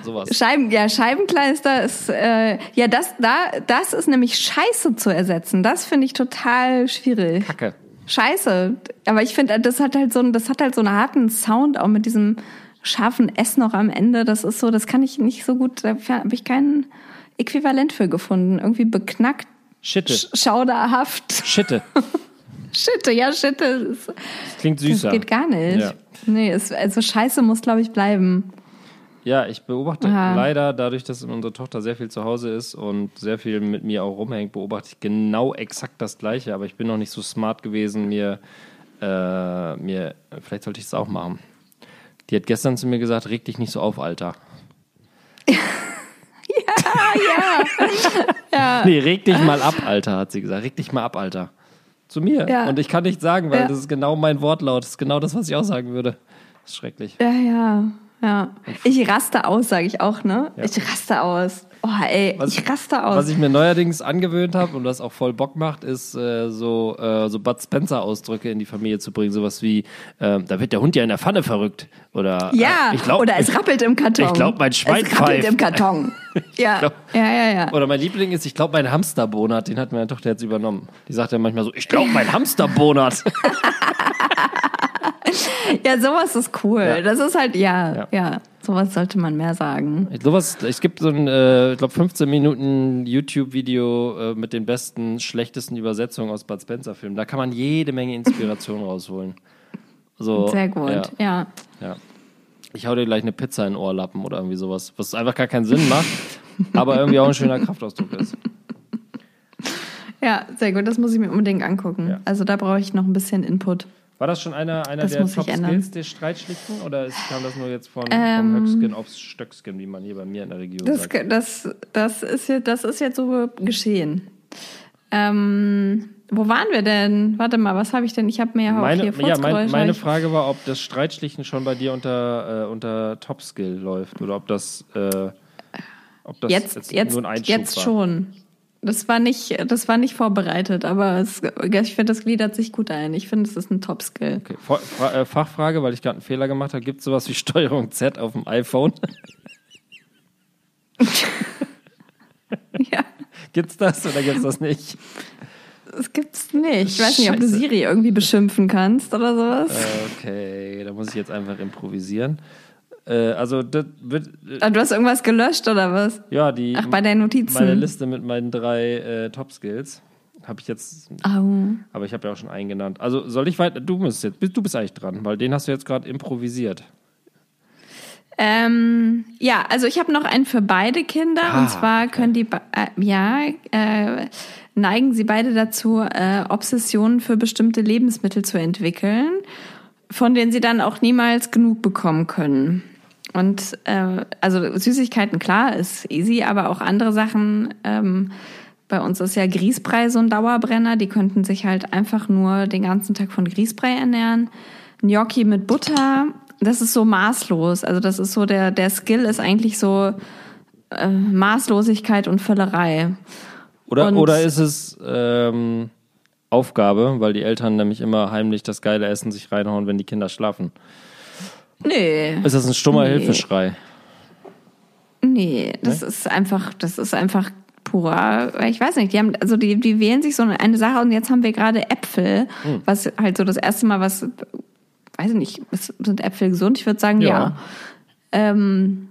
Sowas. Scheiben, ja, Scheibenkleister ist, äh, ja, das, da, das ist nämlich Scheiße zu ersetzen. Das finde ich total schwierig. Kacke. Scheiße. Aber ich finde, das hat halt so einen, das hat halt so einen harten Sound, auch mit diesem scharfen S noch am Ende. Das ist so, das kann ich nicht so gut, da habe ich kein Äquivalent für gefunden. Irgendwie beknackt, Schitte. sch schauderhaft. Schitte. Schitte, ja, Schitte. Das, Das klingt das süßer. geht gar nicht. Ja. Nee, es, also Scheiße muss, glaube ich, bleiben. Ja, ich beobachte Aha. leider, dadurch, dass unsere Tochter sehr viel zu Hause ist und sehr viel mit mir auch rumhängt, beobachte ich genau exakt das Gleiche. Aber ich bin noch nicht so smart gewesen, mir, äh, mir vielleicht sollte ich es auch machen. Die hat gestern zu mir gesagt, reg dich nicht so auf, Alter. Ja. Nee, reg dich mal ab, Alter, hat sie gesagt. Reg dich mal ab, Alter. Zu mir. Ja. Und ich kann nicht sagen, weil Ja. das ist genau mein Wortlaut. Das ist genau das, was ich auch sagen würde. Das ist schrecklich. Ja, ja, ja. Ich raste aus, sage ich auch, ne? Ja. Ich raste aus. Oh, ey, Was- ich raste aus. Was ich mir neuerdings angewöhnt habe und was auch voll Bock macht, ist äh, so, äh, so Bud Spencer-Ausdrücke in die Familie zu bringen. Sowas wie, äh, da wird der Hund ja in der Pfanne verrückt. Oder ja, äh, ich glaub, oder es rappelt im Karton. ich glaub, mein Schwein Es rappelt pfeift. im Karton. Ja, glaub- ja, ja, ja. Oder mein Liebling ist, ich glaube, mein Hamsterbonat, den hat meine Tochter jetzt übernommen. Die sagt ja manchmal so, ich glaube, mein Hamsterbonat. Ja, sowas ist cool. Ja. Das ist halt, ja, Ja. ja. Sowas sollte man mehr sagen. Sowas, es gibt so ein, äh, ich glaube, 15 Minuten YouTube-Video äh, mit den besten, schlechtesten Übersetzungen aus Bud Spencer-Filmen. Da kann man jede Menge Inspiration rausholen. So, Sehr gut, Ja, ja. ja. Ich hau dir gleich eine Pizza in den Ohrlappen oder irgendwie sowas, was einfach gar keinen Sinn macht, aber irgendwie auch ein schöner Kraftausdruck ist. Ja, sehr gut. Das muss ich mir unbedingt angucken. Ja. Also da brauche ich noch ein bisschen Input. War das schon einer, einer Das der. Top-Skills der Streitschlichten oder ist, kam das nur jetzt von, Ähm, vom Höckskin aufs Stöckskin, wie man hier bei mir in der Region Das, sagt? das, das, ist, jetzt, das ist jetzt so geschehen. Ähm, wo waren wir denn? Warte mal, was habe ich denn? Ich habe mir ja auch Meine, hier ja, mein, meine Frage war, ob das Streitschlichten schon bei dir unter, äh, unter Top-Skill läuft oder ob das, äh, ob das jetzt, jetzt, nur ein Einschub jetzt war. schon. Das war nicht, das war nicht vorbereitet, aber es, ich finde, das gliedert sich gut ein. Ich finde, es ist ein Top-Skill. Okay. Fra äh, Fachfrage, weil ich gerade einen Fehler gemacht habe. Gibt es sowas wie Steuerung Z auf dem iPhone? Ja, gibt's das oder gibt's das nicht? das gibt's nicht. Ich weiß nicht, ob du. Siri irgendwie beschimpfen kannst oder sowas. Okay, da muss ich jetzt einfach improvisieren. Äh, also, das wird, äh, Ah, Du hast irgendwas gelöscht oder was? ja, die, Ach, bei deinen Notizen. meine Liste mit meinen drei äh, Top-Skills habe ich jetzt, Au. aber ich habe ja auch schon einen genannt. Also, soll ich weiter? Du bist jetzt, du bist eigentlich dran, weil den hast du jetzt gerade improvisiert. Ähm, ja, also ich habe noch einen für beide Kinder Ah, und zwar können die, äh, ja, äh, neigen sie beide dazu, äh, Obsessionen für bestimmte Lebensmittel zu entwickeln, von denen sie dann auch niemals genug bekommen können. Und äh, also Süßigkeiten, klar, ist easy, aber auch andere Sachen. Ähm, bei uns ist ja Grießbrei so ein Dauerbrenner. Die könnten sich halt einfach nur den ganzen Tag von Grießbrei ernähren. Gnocchi mit Butter, das ist so maßlos. Also das ist so der der Skill ist eigentlich so äh, Maßlosigkeit und Völlerei. Oder, Und- oder ist es ähm, Aufgabe, weil die Eltern nämlich immer heimlich das geile Essen sich reinhauen, wenn die Kinder schlafen? Nee, Ist das ein stummer Nee. Hilfeschrei? nee, das ist einfach, das ist einfach purer, ich weiß nicht, die haben, also die, die wählen sich so eine Sache und jetzt haben wir gerade Äpfel, Hm. was halt so das erste Mal was, weiß ich nicht, sind Äpfel gesund? Ich würde sagen, ja. Ja. Ähm,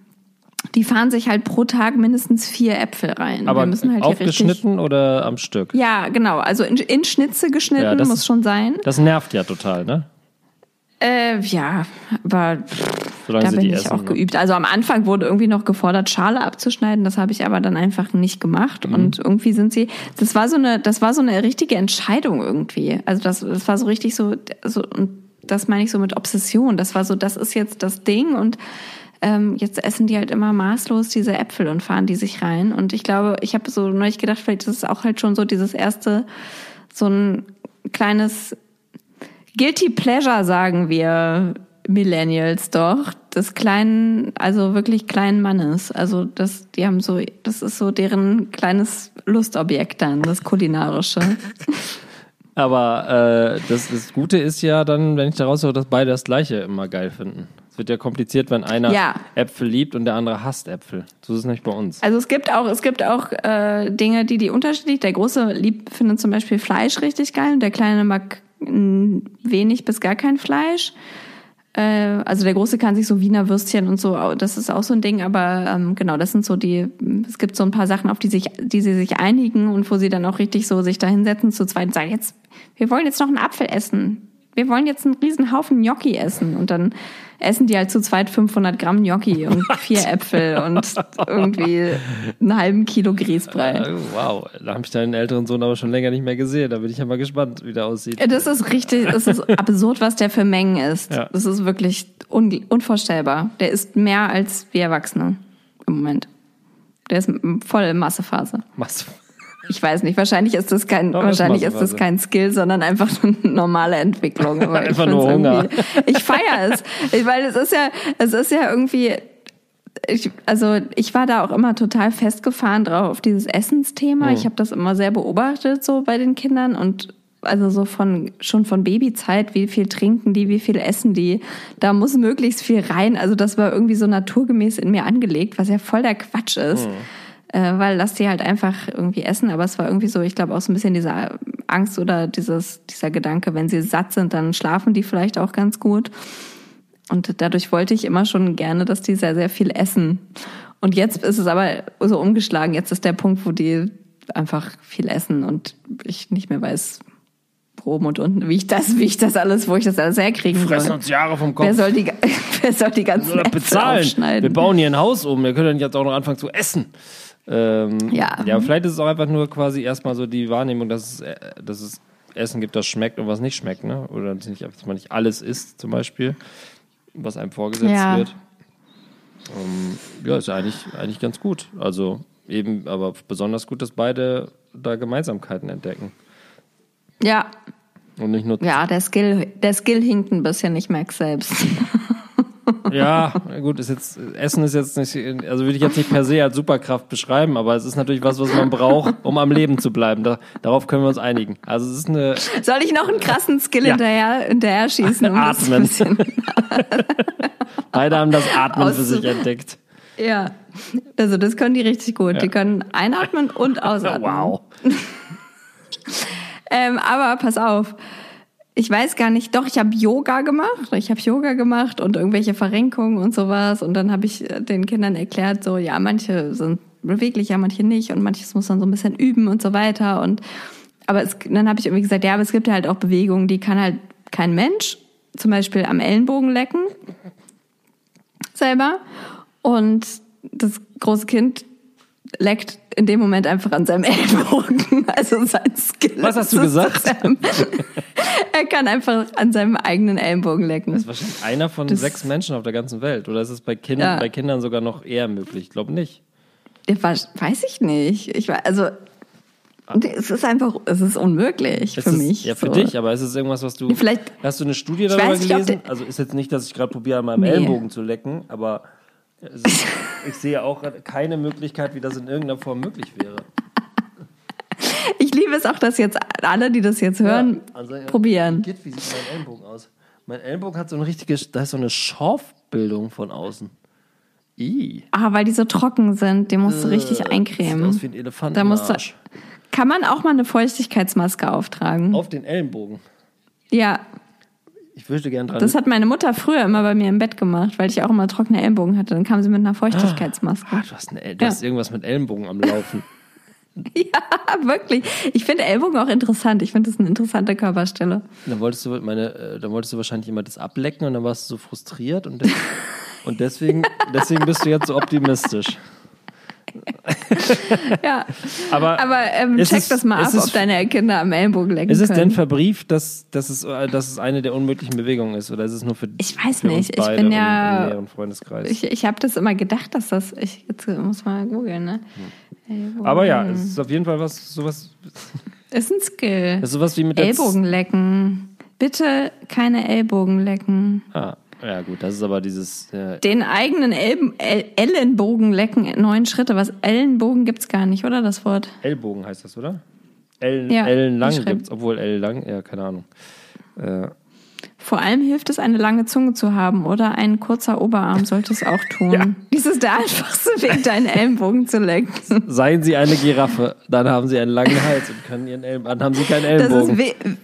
die fahren sich halt pro Tag mindestens vier Äpfel rein. Aber wir müssen halt aufgeschnitten oder am Stück? ja, genau, also in, in Schnitze geschnitten Ja, das muss ist- schon sein. Das nervt ja total, ne? Äh, ja, aber Solange da bin ich essen. auch geübt. Also am Anfang wurde irgendwie noch gefordert, Schale abzuschneiden. Das habe ich aber dann einfach nicht gemacht. Mhm. Und irgendwie sind sie, das war so eine, das war so eine richtige Entscheidung irgendwie. Also das, das war so richtig so, so und das meine ich so mit Obsession. Das war so, das ist jetzt das Ding und ähm, jetzt essen die halt immer maßlos diese Äpfel und fahren die sich rein. Und ich glaube, ich habe so neulich gedacht, vielleicht ist es auch halt schon so dieses erste, so ein kleines Guilty Pleasure, sagen wir Millennials doch, des kleinen, also wirklich kleinen Mannes. Also das, die haben so, das ist so deren kleines Lustobjekt dann, das kulinarische. Aber äh, das, das Gute ist ja dann, wenn ich daraus höre, dass beide das Gleiche immer geil finden. Es wird ja kompliziert, wenn einer Ja. Äpfel liebt und der andere hasst Äpfel. So ist es nicht bei uns. Also es gibt auch, es gibt auch äh, Dinge, die die unterschiedlich. Der große lieb findet zum Beispiel Fleisch richtig geil und der kleine mag wenig bis gar kein Fleisch. Äh, also der große kann sich so Wiener Würstchen und so, das ist auch so ein Ding. Aber ähm, genau, das sind so die. Es gibt so ein paar Sachen, auf die sich, die sie sich einigen und wo sie dann auch richtig so sich da hinsetzen zu zweit und sagen jetzt, wir wollen jetzt noch einen Apfel essen. Wir wollen jetzt einen riesen Haufen Gnocchi essen und dann essen die halt zu zweit 500 Gramm Gnocchi und vier Äpfel und irgendwie einen halben Kilo Grießbrei. Äh, wow, da habe ich deinen älteren Sohn aber schon länger nicht mehr gesehen. Da bin ich ja mal gespannt, wie der aussieht. Das ist richtig, das ist absurd, was der für Mengen isst. Ja. Das ist wirklich un unvorstellbar. Der isst mehr als wir Erwachsene im Moment. Der ist voll in Massephase. Machst Ich weiß nicht, wahrscheinlich ist das kein, Doch, wahrscheinlich ist das kein Skill, sondern einfach eine normale Entwicklung. Aber ich Einfach find's nur Hunger. Ich feiere es, Ich- weil es ist ja, es ist ja irgendwie, ich, also ich war da auch immer total festgefahren drauf auf dieses Essensthema. Ich habe das immer sehr beobachtet so bei den Kindern und also so von schon von Babyzeit, wie viel trinken die, wie viel essen die, da muss möglichst viel rein. Also das war irgendwie so naturgemäß in mir angelegt, was ja voll der Quatsch ist. Äh, weil lass die halt einfach irgendwie essen, aber es war irgendwie so, ich glaube auch so ein bisschen diese Angst oder dieses, dieser Gedanke, wenn sie satt sind, dann schlafen die vielleicht auch ganz gut. Und dadurch wollte ich immer schon gerne, dass die sehr, sehr viel essen. Und jetzt ist es aber so umgeschlagen. Jetzt ist der Punkt, wo die einfach viel essen und ich nicht mehr weiß, oben und unten, wie ich das, wie ich das alles, wo ich das alles herkriegen Fressen soll. uns Jahre vom Kopf. Wer soll die, wer soll die ganzen Äpfel bezahlen. Wir bauen hier ein Haus um. Wir können jetzt auch noch anfangen zu essen. Ähm, Ja. Ja, vielleicht ist es auch einfach nur quasi erstmal so die Wahrnehmung, dass es, äh, dass es Essen gibt, das schmeckt und was nicht schmeckt, ne? Oder dass, nicht, dass man nicht alles isst, zum Beispiel, was einem vorgesetzt Ja. wird. Ähm, ja, ist ja eigentlich, eigentlich ganz gut. Also eben, aber besonders gut, dass beide da Gemeinsamkeiten entdecken. Ja, Und nicht nur ja, der Skill, der Skill hinkt ein bisschen, ich merk's selbst. Ja, gut, ist jetzt, Essen ist jetzt nicht, also würde ich jetzt nicht per se als Superkraft beschreiben, aber es ist natürlich was, was man braucht, um am Leben zu bleiben. Da, darauf können wir uns einigen. Also es ist eine, Soll ich noch einen krassen Skill Ja. hinterher, hinterher schießen? Um Atmen. beide haben das Atmen für sich entdeckt. Ja, also das können die richtig gut. Die können einatmen und ausatmen. Wow. Ähm, aber pass auf, ich weiß gar nicht, doch, ich habe Yoga gemacht. Ich habe Yoga gemacht und irgendwelche Verrenkungen und sowas. Und dann habe ich äh, den Kindern erklärt, so, ja, manche sind beweglicher, manche nicht und manches muss man so ein bisschen üben und so weiter. Und aber es, dann habe ich irgendwie gesagt, ja, aber es gibt halt auch Bewegungen, die kann halt kein Mensch, zum Beispiel am Ellenbogen lecken selber. Und das große Kind leckt in dem Moment einfach an seinem Ellbogen. Also sein Skill. Was hast du gesagt? Er, kann einfach an seinem eigenen Ellbogen lecken. Das ist wahrscheinlich einer von Das- sechs Menschen auf der ganzen Welt. Oder ist es bei, kind, Ja. bei Kindern sogar noch eher möglich? Ich glaube nicht. Ja, weiß ich nicht. Ich, wei- also, es ist einfach, es ist unmöglich Es für ist, mich. Ja, für so. dich, aber ist es irgendwas, was du. Vielleicht- hast du eine Studie darüber nicht, gelesen? der- Also ist jetzt nicht, dass ich gerade probiere, an meinem Nee. Ellenbogen zu lecken, aber ist, ich sehe auch keine Möglichkeit, wie das in irgendeiner Form möglich wäre. Ich liebe es auch, dass jetzt alle, die das jetzt hören, Also, ja, probieren. Geht, wie sieht mein Ellenbogen aus? Mein Ellenbogen hat so eine richtige, da ist so eine Schorfbildung von außen. I. Ah, weil die so trocken sind, die musst du richtig Sieht eincremen. aus wie ein Elefant. Da musst du, kann man auch mal eine Feuchtigkeitsmaske auftragen? Auf den Ellenbogen. Ja, Ich würde gerne dran. das hat meine Mutter früher immer bei mir im Bett gemacht, weil ich auch immer trockene Ellbogen hatte. Dann kam sie mit einer Feuchtigkeitsmaske. Ah, du hast, eine, du hast irgendwas mit Ellenbogen am Laufen. Ja, wirklich. Ich finde Ellbogen auch interessant. Ich finde das eine interessante Körperstelle. Dann wolltest du meine, äh, dann wolltest du wahrscheinlich immer das ablecken und dann warst du so frustriert und, und deswegen, deswegen bist du jetzt so optimistisch. Ja, Aber, aber ähm, check es- das mal ab, ob deine Kinder am Ellbogen lecken ist es können. denn verbrieft, dass, dass, es, äh, dass es eine der unmöglichen Bewegungen ist? Oder ist es nur für, Ich weiß für nicht. uns Ich bin ja- im Freundeskreis? Ich, ich habe das immer gedacht, dass das. Ich jetzt muss mal googeln, ne? Ellbogen. Aber ja, es ist auf jeden Fall was, sowas, ist ein Skill. ist sowas wie mit Ellbogen lecken. Bitte keine Ellbogen lecken. Ah, ja gut, das ist aber dieses, äh, Den eigenen Elben, El Ellenbogen lecken, neun Schritte. Was Ellenbogen gibt's gar nicht, oder das Wort? Ellbogen heißt das, oder? Ellen, Ja, ellenlang gibt's, obwohl L lang, ja, keine Ahnung. Äh, Vor allem hilft es, eine lange Zunge zu haben oder ein kurzer Oberarm sollte es auch tun. Dies ist der einfachste Weg, deinen Ellenbogen zu lecken. Seien Sie eine Giraffe, dann haben Sie einen langen Hals und können Ihren Ellenbogen, dann haben Sie keinen Das ist Ellenbogen.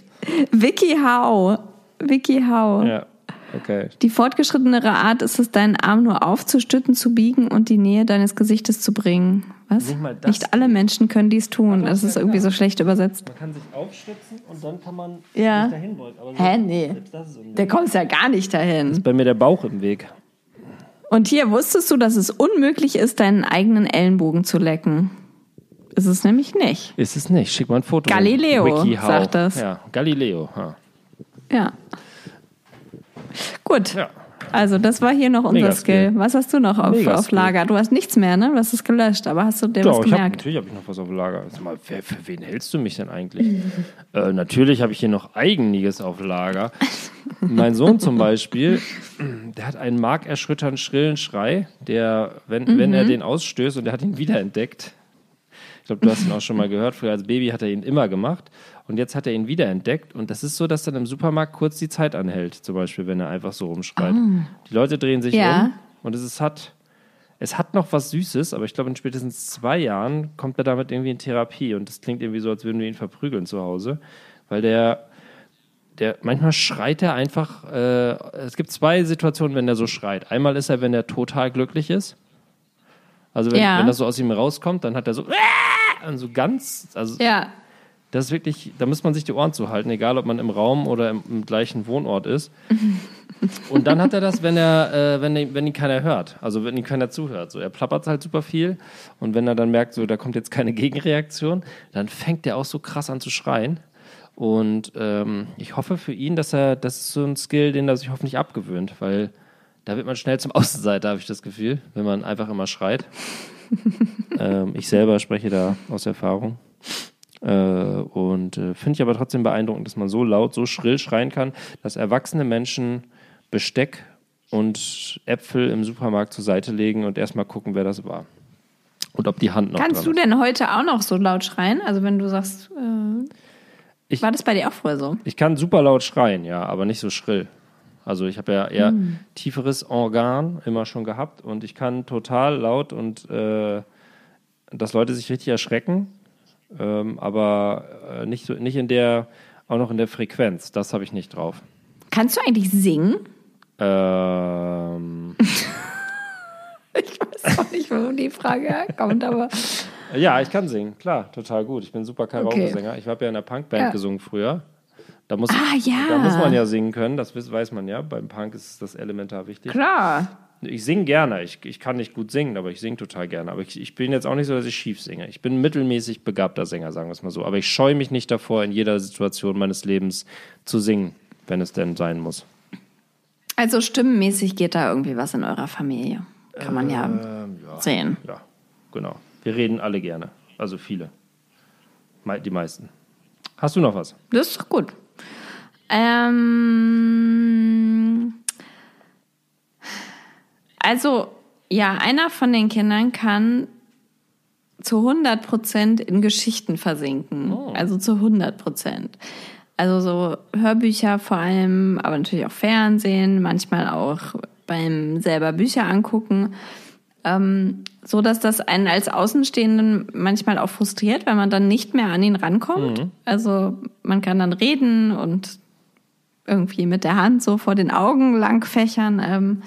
Vicky How. Vicky How. Ja, okay. Die fortgeschrittenere Art ist es, deinen Arm nur aufzustützen, zu biegen und die Nähe deines Gesichtes zu bringen. Was? Nicht mal das Nicht alle Menschen können dies tun. Das ist irgendwie so schlecht übersetzt. Man kann sich aufstützen und dann kann man Ja. sich dahin beugen. Aber Hä, nee. das ist. Der kommt ja gar nicht dahin. bei mir der Bauch im Weg. Und hier wusstest du, dass es unmöglich ist, deinen eigenen Ellenbogen zu lecken. Ist es nämlich nicht. Ist es nicht. Schick mal ein Foto. Galileo sagt das. Ja, Galileo. Ha. Ja. Gut. Ja. Also, das war hier noch unser Mega Skill. Skill. Was hast du noch auf, auf. Lager? Du hast nichts mehr, ne? Du hast es gelöscht, aber hast du dir was Doch, ich hab, gemerkt? natürlich habe ich noch was auf Lager. Sag mal, wer, für wen hältst du mich denn eigentlich? äh, natürlich habe ich hier noch Eigeniges auf Lager. mein Sohn zum Beispiel, der hat einen markerschütternden schrillen Schrei, der, wenn, wenn Mhm. er den ausstößt und er hat ihn wiederentdeckt. Ich glaube, du hast ihn auch schon mal gehört. Früher als Baby hat er ihn immer gemacht. Und jetzt hat er ihn wiederentdeckt. Und das ist so, dass dann im Supermarkt kurz die Zeit anhält. Zum Beispiel, wenn er einfach so rumschreit. Die Leute drehen sich. Ja. um. Und es ist, hat, es hat noch was Süßes, aber ich glaube, in spätestens zwei Jahren kommt er damit irgendwie in Therapie. Und das klingt irgendwie so, als würden wir ihn verprügeln zu Hause. Weil der, der manchmal schreit er einfach. Äh, es gibt zwei Situationen, wenn er so schreit. Einmal ist er, wenn er total glücklich ist. Also wenn, Ja. wenn das so aus ihm rauskommt, dann hat er so und so ganz, also Ja. Das ist wirklich, da muss man sich die Ohren zuhalten, egal ob man im Raum oder im, im gleichen Wohnort ist. Und dann hat er das, wenn er, äh, wenn, ihn- wenn ihn keiner hört, also wenn ihm keiner zuhört. So, er plappert halt super viel und wenn er dann merkt, so da kommt jetzt keine Gegenreaktion, dann fängt er auch so krass an zu schreien. Und ähm, ich hoffe für ihn, dass er, das ist so ein Skill, den er sich hoffentlich abgewöhnt, weil da wird man schnell zum Außenseiter, habe ich das Gefühl, wenn man einfach immer schreit. ähm, ich selber spreche da aus Erfahrung. Äh, und äh, finde ich aber trotzdem beeindruckend, dass man so laut, so schrill schreien kann, dass erwachsene Menschen Besteck und Äpfel im Supermarkt zur Seite legen und erstmal gucken, wer das war. Und ob die Hand noch Kannst du denn heute auch noch so laut schreien? Also wenn du sagst, äh, Ich- war das bei dir auch früher so? Ich kann super laut schreien, ja, aber nicht so schrill. Also ich habe ja eher tieferes Organ immer schon gehabt und ich kann total laut und äh, dass Leute sich richtig erschrecken, ähm, aber äh, nicht, so, nicht in der, auch noch in der Frequenz. Das habe ich nicht drauf. Kannst du eigentlich singen? Ähm, Ich weiß auch nicht, warum die Frage herkommt, aber ja, ich kann singen, klar, total gut. Ich bin super Karaoke-Sänger. Ich habe ja in einer Punkband Ja. gesungen früher. Da muss, Ah, ja. da muss man ja singen können, das weiß man ja. Beim Punk ist das elementar wichtig. klar. Ich singe gerne. Ich, ich kann nicht gut singen, aber ich singe total gerne. Aber ich, ich bin jetzt auch nicht so, dass ich schief singe. Ich bin ein mittelmäßig begabter Sänger, sagen wir es mal so. Aber ich scheue mich nicht davor, in jeder Situation meines Lebens zu singen, wenn es denn sein muss. Also stimmenmäßig geht da irgendwie was in eurer Familie. Kann man ja, Ähm, ja. sehen. Ja, genau. Wir reden alle gerne. Also viele. Die meisten. Hast du noch was? Das ist gut. Ähm, also, ja, einer von den Kindern kann zu 100 Prozent in Geschichten versinken. Also zu 100 Prozent. Also so Hörbücher vor allem, aber natürlich auch Fernsehen, manchmal auch beim selber Bücher angucken. Ähm, so dass das einen als Außenstehenden manchmal auch frustriert, weil man dann nicht mehr an ihn rankommt. Also man kann dann reden und irgendwie mit der Hand so vor den Augen lang fächern ähm,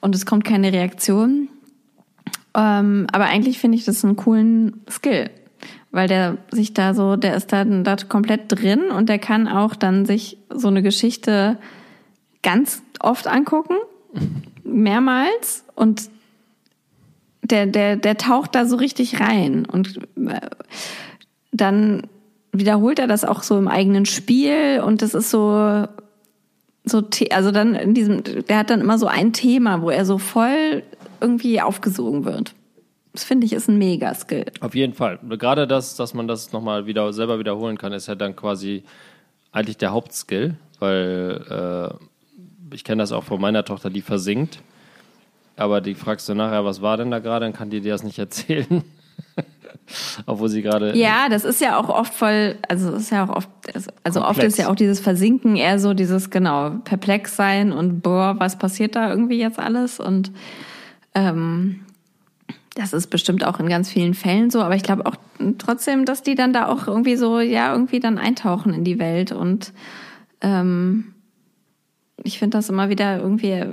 und es kommt keine Reaktion. Ähm, aber eigentlich finde ich das einen coolen Skill, weil der sich da so, der ist da, da komplett drin und der kann auch dann sich so eine Geschichte ganz oft angucken, mehrmals. Und der, der, der taucht da so richtig rein. Und äh, dann wiederholt er das auch so im eigenen Spiel. Und das ist so so also dann in diesem der hat dann immer so ein Thema, wo er so voll irgendwie aufgesogen wird. Das finde ich ist ein mega Skill. Auf jeden Fall. Gerade das, dass man das nochmal wieder selber wiederholen kann, ist ja dann quasi eigentlich der Hauptskill, weil äh, ich kenne das auch von meiner Tochter, die versinkt. Aber die fragst du nachher, was war denn da gerade, dann kann die dir das nicht erzählen. Obwohl sie gerade. Ja, das ist ja auch oft voll, also ist ja auch oft, also oft Komplex. ist ja auch dieses Versinken eher so dieses genau perplex sein und boah, was passiert da irgendwie jetzt alles und ähm, das ist bestimmt auch in ganz vielen Fällen so, aber ich glaube auch trotzdem, dass die dann da auch irgendwie so ja irgendwie dann eintauchen in die Welt und ähm, ich finde das immer wieder irgendwie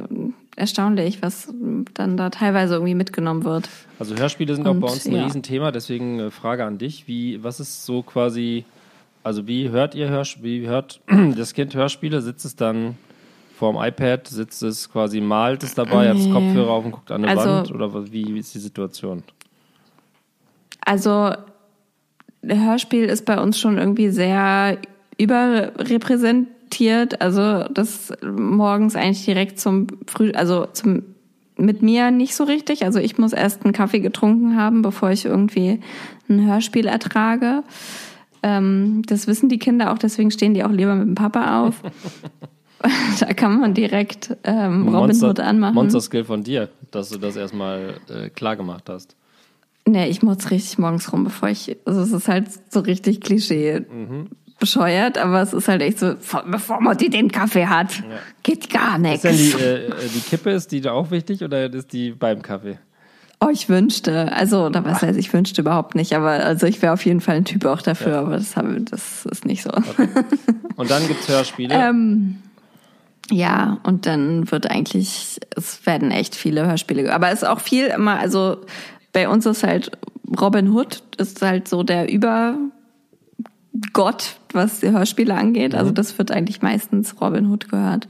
erstaunlich, was dann da teilweise irgendwie mitgenommen wird. Also Hörspiele sind auch Und, bei uns ein ja. Riesenthema, deswegen äh, Frage an dich. Wie, was ist so quasi, also wie hört ihr Hörspiele, wie hört das Kind Hörspiele? Sitzt es dann vorm iPad, sitzt es quasi, malt es dabei, hat es. Kopfhörer auf und guckt an eine Also- Wand? Oder wie, wie ist die Situation? Also Hörspiel ist bei uns schon irgendwie sehr überrepräsentiert. Also das morgens eigentlich direkt zum Früh, also zum mit mir nicht so richtig. Also ich muss erst einen Kaffee getrunken haben, bevor ich irgendwie ein Hörspiel ertrage. Ähm, das wissen die Kinder auch, deswegen stehen die auch lieber mit dem Papa auf. da kann man direkt ähm, Robin Hood anmachen. Monster-Skill von dir, dass du das erstmal äh, klar gemacht hast. Nee, ich muss richtig morgens rum, bevor ich. Also es ist halt so richtig Klischee bescheuert, aber es ist halt echt so, bevor Mutti den Kaffee hat, geht gar nichts. Ist denn die, äh, äh, die Kippe, ist die da auch wichtig oder ist die beim Kaffee? Oh, ich wünschte. Also, oder was heißt, ich wünschte überhaupt nicht, aber also ich wäre auf jeden Fall ein Typ auch dafür, ja. aber das, habe, das ist nicht so. Okay. Und dann gibt's Hörspiele? ähm, ja, und dann wird eigentlich, es werden echt viele Hörspiele. Aber es ist auch viel immer, also bei uns ist halt Robin Hood ist halt so der Übergott, was die Hörspiele angeht. Also mhm. das wird eigentlich meistens Robin Hood gehört.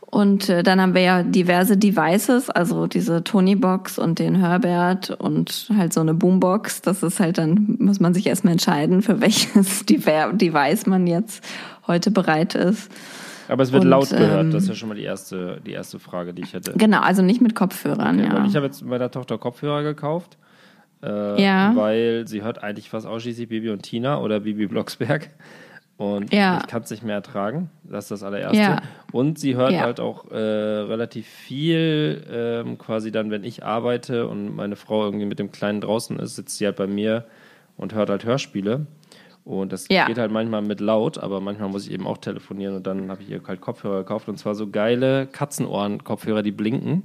Und äh, dann haben wir ja diverse Devices, also diese Tony-Box und den Herbert und halt so eine Boombox. Das ist halt dann, muss man sich erstmal entscheiden, für welches Device man jetzt heute bereit ist. Aber es wird und, laut gehört, ähm, das ist ja schon mal die erste, die erste Frage, die ich hätte. Genau, also nicht mit Kopfhörern, okay, ja. Ich habe jetzt meiner Tochter Kopfhörer gekauft, äh, ja. weil sie hört eigentlich fast ausschließlich Bibi und Tina oder Bibi Blocksberg. Und ja. ich kann es nicht mehr ertragen. Das ist das allererste. Ja. Und sie hört ja. halt auch äh, relativ viel, ähm, quasi dann, wenn ich arbeite und meine Frau irgendwie mit dem Kleinen draußen ist, sitzt sie halt bei mir und hört halt Hörspiele. Und das geht halt manchmal mit laut, aber manchmal muss ich eben auch telefonieren und dann habe ich ihr halt Kopfhörer gekauft und zwar so geile Katzenohren-Kopfhörer, die blinken.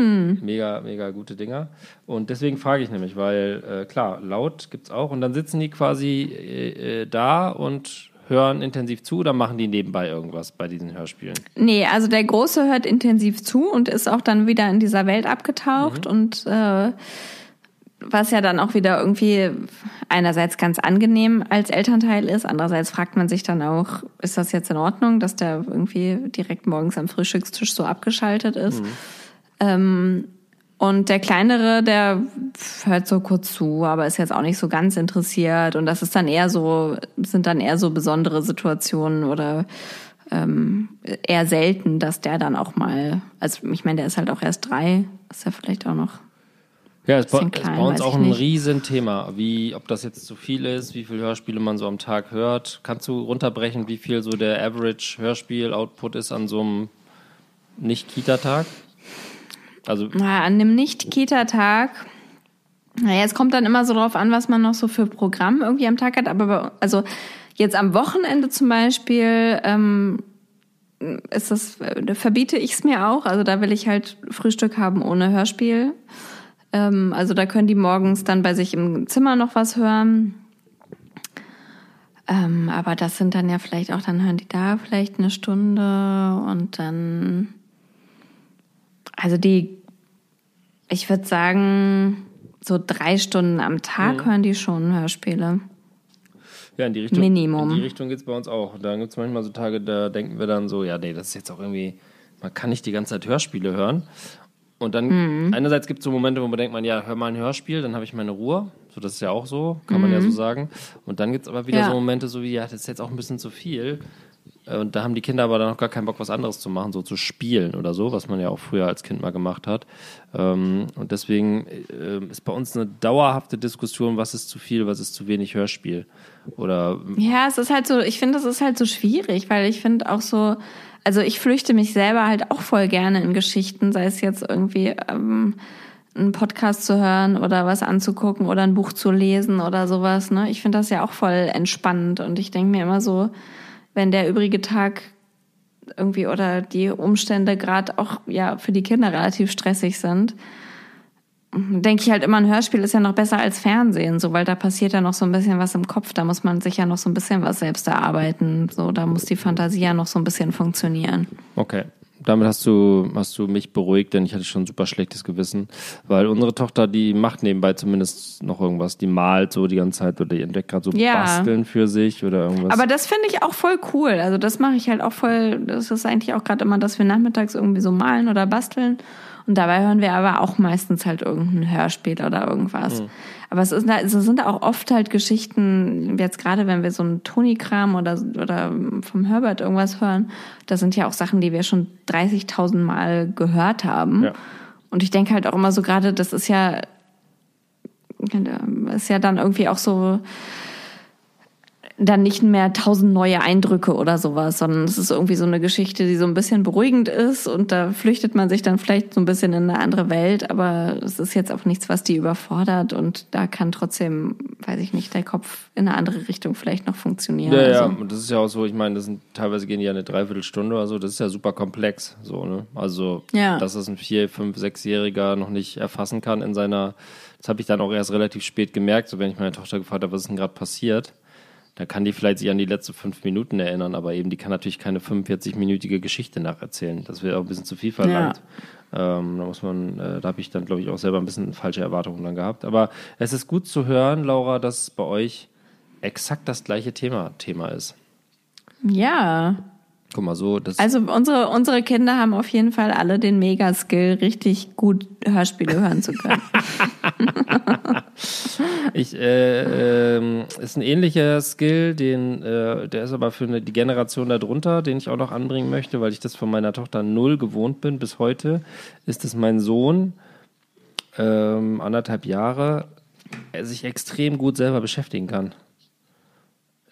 Mm. Mega, mega gute Dinger. Und deswegen frage ich nämlich, weil äh, klar, laut gibt es auch und dann sitzen die quasi äh, äh, da und hören intensiv zu oder machen die nebenbei irgendwas bei diesen Hörspielen? Nee, also der Große hört intensiv zu und ist auch dann wieder in dieser Welt abgetaucht mhm. und äh, was ja dann auch wieder irgendwie einerseits ganz angenehm als Elternteil ist, andererseits fragt man sich dann auch, ist das jetzt in Ordnung, dass der irgendwie direkt morgens am Frühstückstisch so abgeschaltet ist? Mhm. Ähm, und der kleinere, der hört so kurz zu, aber ist jetzt auch nicht so ganz interessiert. Und das ist dann eher so, sind dann eher so besondere Situationen oder ähm, eher selten, dass der dann auch mal, also ich meine, der ist halt auch erst drei, ist ja vielleicht auch noch ja, es ist bei uns auch ein. Riesenthema, wie, ob das jetzt zu viel ist, wie viele Hörspiele man so am Tag hört. Kannst du runterbrechen, wie viel so der Average Hörspiel-Output ist an so einem Nicht-Kita-Tag? Also Na, an einem Nicht-Kita-Tag, naja, es kommt dann immer so drauf an, was man noch so für Programm irgendwie am Tag hat. Aber also jetzt am Wochenende zum Beispiel ähm, ist das, äh, verbiete ich es mir auch. Also da will ich halt Frühstück haben ohne Hörspiel. Ähm, also da können die morgens dann bei sich im Zimmer noch was hören. Ähm, aber das sind dann ja vielleicht auch, dann hören die da vielleicht eine Stunde und dann, also die, ich würde sagen, so drei Stunden am Tag mhm. hören die schon Hörspiele. Ja, in die Richtung, Minimum. In die Richtung geht es bei uns auch. Da gibt es manchmal so Tage, da denken wir dann so, ja, nee, das ist jetzt auch irgendwie, man kann nicht die ganze Zeit Hörspiele hören. Und dann mhm. einerseits gibt es so Momente, wo man denkt, man, ja, hör mal ein Hörspiel, dann habe ich meine Ruhe. So, das ist ja auch so, kann mhm. man ja so mhm. sagen. Und dann gibt es aber wieder ja. so Momente, so wie, ja, das ist jetzt auch ein bisschen zu viel. Äh, und da haben die Kinder aber dann auch gar keinen Bock, was anderes zu machen, so zu spielen oder so, was man ja auch früher als Kind mal gemacht hat. Ähm, und deswegen äh, ist bei uns eine dauerhafte Diskussion, was ist zu viel, was ist zu wenig Hörspiel. Oder ja, es ist halt so, ich finde, es ist halt so schwierig, weil ich finde auch so, also ich flüchte mich selber halt auch voll gerne in Geschichten, sei es jetzt irgendwie ähm, einen Podcast zu hören oder was anzugucken oder ein Buch zu lesen oder sowas. Ne? Ich finde das ja auch voll entspannend und ich denke mir immer so, wenn der übrige Tag irgendwie oder die Umstände gerade auch ja für die Kinder relativ stressig sind, denke ich halt immer, ein Hörspiel ist ja noch besser als Fernsehen, so, weil da passiert ja noch so ein bisschen was im Kopf, da muss man sich ja noch so ein bisschen was selbst erarbeiten, so, da muss die Fantasie ja noch so ein bisschen funktionieren. Okay. Damit hast du, hast du mich beruhigt, denn ich hatte schon ein super schlechtes Gewissen, weil unsere Tochter, die macht nebenbei zumindest noch irgendwas, die malt so die ganze Zeit oder die entdeckt gerade so ja. Basteln für sich oder irgendwas. Aber das finde ich auch voll cool, also das mache ich halt auch voll, das ist eigentlich auch gerade immer, dass wir nachmittags irgendwie so malen oder basteln und dabei hören wir aber auch meistens halt irgendein Hörspiel oder irgendwas. Mhm. Aber es, ist, es sind auch oft halt Geschichten, jetzt gerade wenn wir so einen Toni-Kram oder, oder vom Herbert irgendwas hören, das sind ja auch Sachen, die wir schon 30.000 Mal gehört haben. Ja. Und ich denke halt auch immer so gerade, das ist ja, ist ja dann irgendwie auch so, dann nicht mehr tausend neue Eindrücke oder sowas, sondern es ist irgendwie so eine Geschichte, die so ein bisschen beruhigend ist und da flüchtet man sich dann vielleicht so ein bisschen in eine andere Welt, aber es ist jetzt auch nichts, was die überfordert und da kann trotzdem weiß ich nicht, der Kopf in eine andere Richtung vielleicht noch funktioniert. Ja, ja, Also, und das ist ja auch so, ich meine, das sind teilweise gehen die ja eine Dreiviertelstunde oder so, das ist ja super komplex, so, ne? Also, Ja. dass das ein vier, fünf, sechsjähriger noch nicht erfassen kann in seiner, das habe ich dann auch erst relativ spät gemerkt, so wenn ich meine Tochter gefragt habe, was ist denn gerade passiert, da kann die vielleicht sich an die letzten fünf Minuten erinnern, aber eben die kann natürlich keine 45-minütige Geschichte nacherzählen. Das wäre auch ein bisschen zu viel verlangt. Ähm, da muss man, äh, da habe ich dann, glaube ich, auch selber ein bisschen falsche Erwartungen dann gehabt. Aber es ist gut zu hören, Laura, dass bei euch exakt das gleiche Thema, Thema ist. ja. Guck mal, so, das Also unsere, unsere Kinder haben auf jeden Fall alle den Mega-Skill, richtig gut Hörspiele hören zu können. ich, äh, ähm, ist ein ähnlicher Skill, den, äh, der ist aber für eine, die Generation darunter, den ich auch noch anbringen möchte, weil ich das von meiner Tochter null gewohnt bin bis heute, ist es mein Sohn, ähm, anderthalb Jahre, er sich extrem gut selber beschäftigen kann.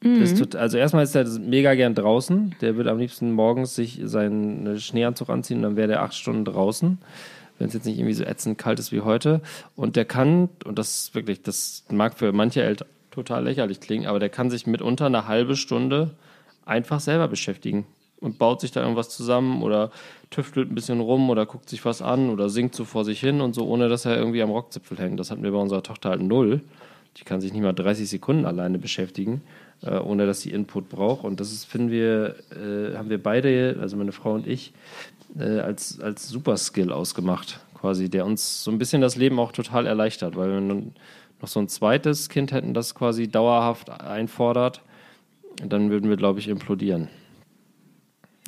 Ist tot- also erstmal ist er mega gern draußen. Der würde am liebsten morgens sich seinen Schneeanzug anziehen und dann wäre der acht Stunden draußen, wenn es jetzt nicht irgendwie so ätzend kalt ist wie heute. Und der kann, und das ist wirklich, das mag für manche Eltern total lächerlich klingen, aber der kann sich mitunter eine halbe Stunde einfach selber beschäftigen und baut sich da irgendwas zusammen oder tüftelt ein bisschen rum oder guckt sich was an oder singt so vor sich hin und so, ohne dass er irgendwie am Rockzipfel hängt. Das hatten wir bei unserer Tochter halt null. Die kann sich nicht mal 30 Sekunden alleine beschäftigen, äh, ohne dass sie Input braucht. Und das ist, finden wir, äh, haben wir beide, also meine Frau und ich, äh, als, als Superskill ausgemacht, quasi, der uns so ein bisschen das Leben auch total erleichtert, weil wir nun noch so ein zweites Kind hätten, das quasi dauerhaft einfordert, dann würden wir, glaube ich, implodieren.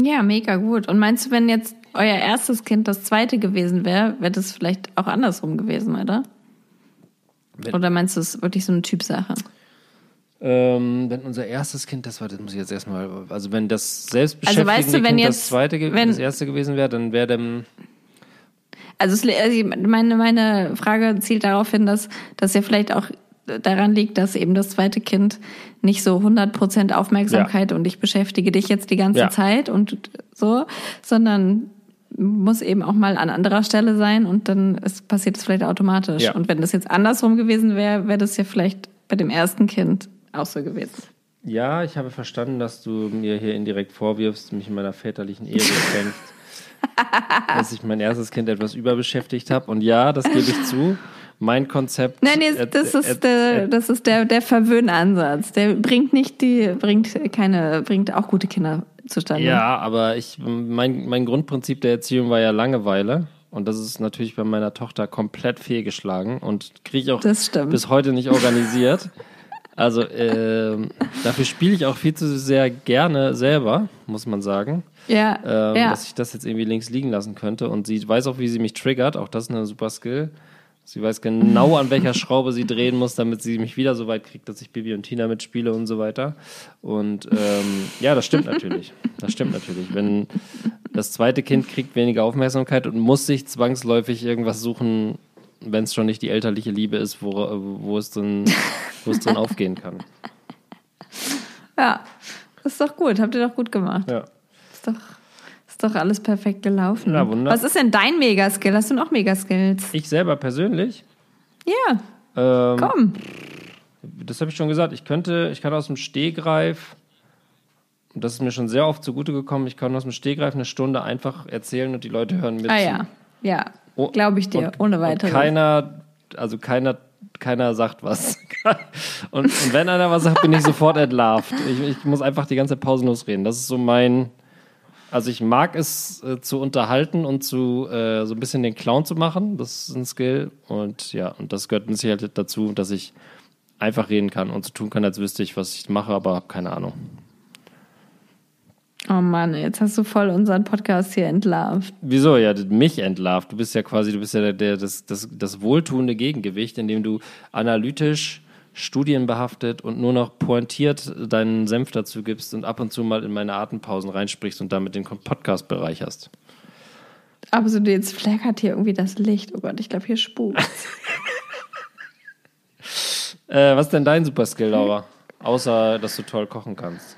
Ja, mega gut. Und meinst du, wenn jetzt euer erstes Kind das zweite gewesen wäre, wäre das vielleicht auch andersrum gewesen, oder? Wenn- Oder meinst du, es ist wirklich so eine Typsache? Ähm, wenn unser erstes Kind, das war, das muss ich jetzt erstmal, also wenn das Also selbstbeschäftigte weißt du, wenn Kind jetzt- das zweite, wenn- das erste gewesen wäre, dann wäre dem, Also, also meine, meine Frage zielt darauf hin, dass das ja vielleicht auch daran liegt, dass eben das zweite Kind nicht so 100% Aufmerksamkeit und ich beschäftige dich jetzt die ganze Ja. Zeit und so, sondern muss eben auch mal an anderer Stelle sein und dann ist, passiert es vielleicht automatisch. Ja. Und wenn das jetzt andersrum gewesen wäre, wäre das ja vielleicht bei dem ersten Kind auch so gewesen. ja, ich habe verstanden, dass du mir hier indirekt vorwirfst, mich in meiner väterlichen Ehe gekränkt, dass ich mein erstes Kind etwas überbeschäftigt habe. Und ja, das gebe ich zu. Mein Konzept. Nein, nee, das äh, ist äh, der, das ist der, der Verwöhnansatz. Der bringt nicht die, bringt keine, bringt auch gute Kinder zustande. Ja, aber ich, mein, mein Grundprinzip der Erziehung war ja Langeweile. Und das ist natürlich bei meiner Tochter komplett fehlgeschlagen und kriege ich auch bis heute nicht organisiert. Also ähm, dafür spiele ich auch viel zu sehr gerne selber, muss man sagen, Ja, ähm, ja. dass ich das jetzt irgendwie links liegen lassen könnte. Und sie weiß auch, wie sie mich triggert. Auch das ist eine super Skill. Sie weiß genau, an welcher Schraube sie drehen muss, damit sie mich wieder so weit kriegt, dass ich Bibi und Tina mitspiele und so weiter. Und ähm, ja, das stimmt natürlich. Das stimmt natürlich. Wenn das zweite Kind kriegt weniger Aufmerksamkeit und muss sich zwangsläufig irgendwas suchen, wenn es schon nicht die elterliche Liebe ist, wo, wo, es, drin, wo es drin aufgehen kann. ja, das ist doch gut. Habt ihr doch gut gemacht. Ja. Ist doch, ist doch alles perfekt gelaufen. Ja, wunderbar. Was ist denn dein Megaskill? Hast du noch Megaskills? Ich selber persönlich, Ja, ähm, komm. das habe ich schon gesagt, ich könnte, ich kann aus dem Stehgreif, und das ist mir schon sehr oft zugute gekommen, ich kann aus dem Stehgreif eine Stunde einfach erzählen und die Leute hören mit. Ah ja, ja. Oh, Glaube ich dir, und, ohne weiteres. Keiner, also keiner, keiner sagt was. und, und wenn einer was sagt, bin ich sofort entlarvt. Ich, ich muss einfach die ganze Zeit pausenlos reden. Das ist so mein. Also ich mag es äh, zu unterhalten und zu äh, so ein bisschen den Clown zu machen. Das ist ein Skill. Und ja, und das gehört mit Sicherheit dazu, dass ich einfach reden kann und so tun kann, als wüsste ich, was ich mache, aber habe keine Ahnung. Oh Mann, jetzt hast du voll unseren Podcast hier entlarvt. Wieso? Ja, mich entlarvt. Du bist ja quasi, du bist ja der, der, das, das, das wohltuende Gegengewicht, indem du analytisch, studienbehaftet und nur noch pointiert deinen Senf dazu gibst und ab und zu mal in meine Atempausen reinsprichst und damit den Podcast bereicherst. Aber so jetzt flackert hier irgendwie das Licht. Oh Gott, ich glaube, hier spukt. Äh, was ist denn dein Superskill, Laura? Außer, dass du toll kochen kannst.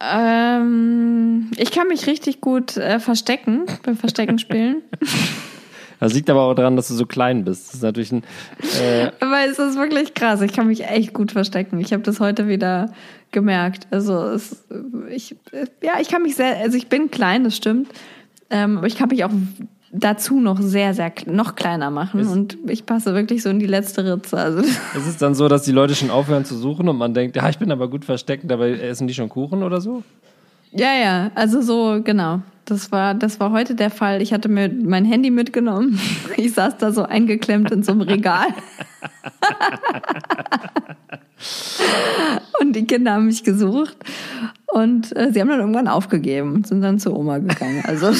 Ähm, ich kann mich richtig gut äh, verstecken beim Verstecken spielen. Das liegt aber auch daran, dass du so klein bist. Das ist natürlich ein. Äh, aber es ist wirklich krass. Ich kann mich echt gut verstecken. Ich habe das heute wieder gemerkt. Also es, ich, ja, ich kann mich sehr, also ich bin klein, das stimmt. Ähm, aber ich kann mich auch dazu noch sehr, sehr noch kleiner machen ist, und ich passe wirklich so in die letzte Ritze. Also ist es dann so, dass die Leute schon aufhören zu suchen und man denkt, ja, ich bin aber gut versteckt, dabei essen die schon Kuchen oder so? Ja, ja, also so, genau. Das war, das war heute der Fall. Ich hatte mir mein Handy mitgenommen. Ich saß da so eingeklemmt in so einem Regal. und die Kinder haben mich gesucht. Und äh, sie haben dann irgendwann aufgegeben und sind dann zur Oma gegangen. Also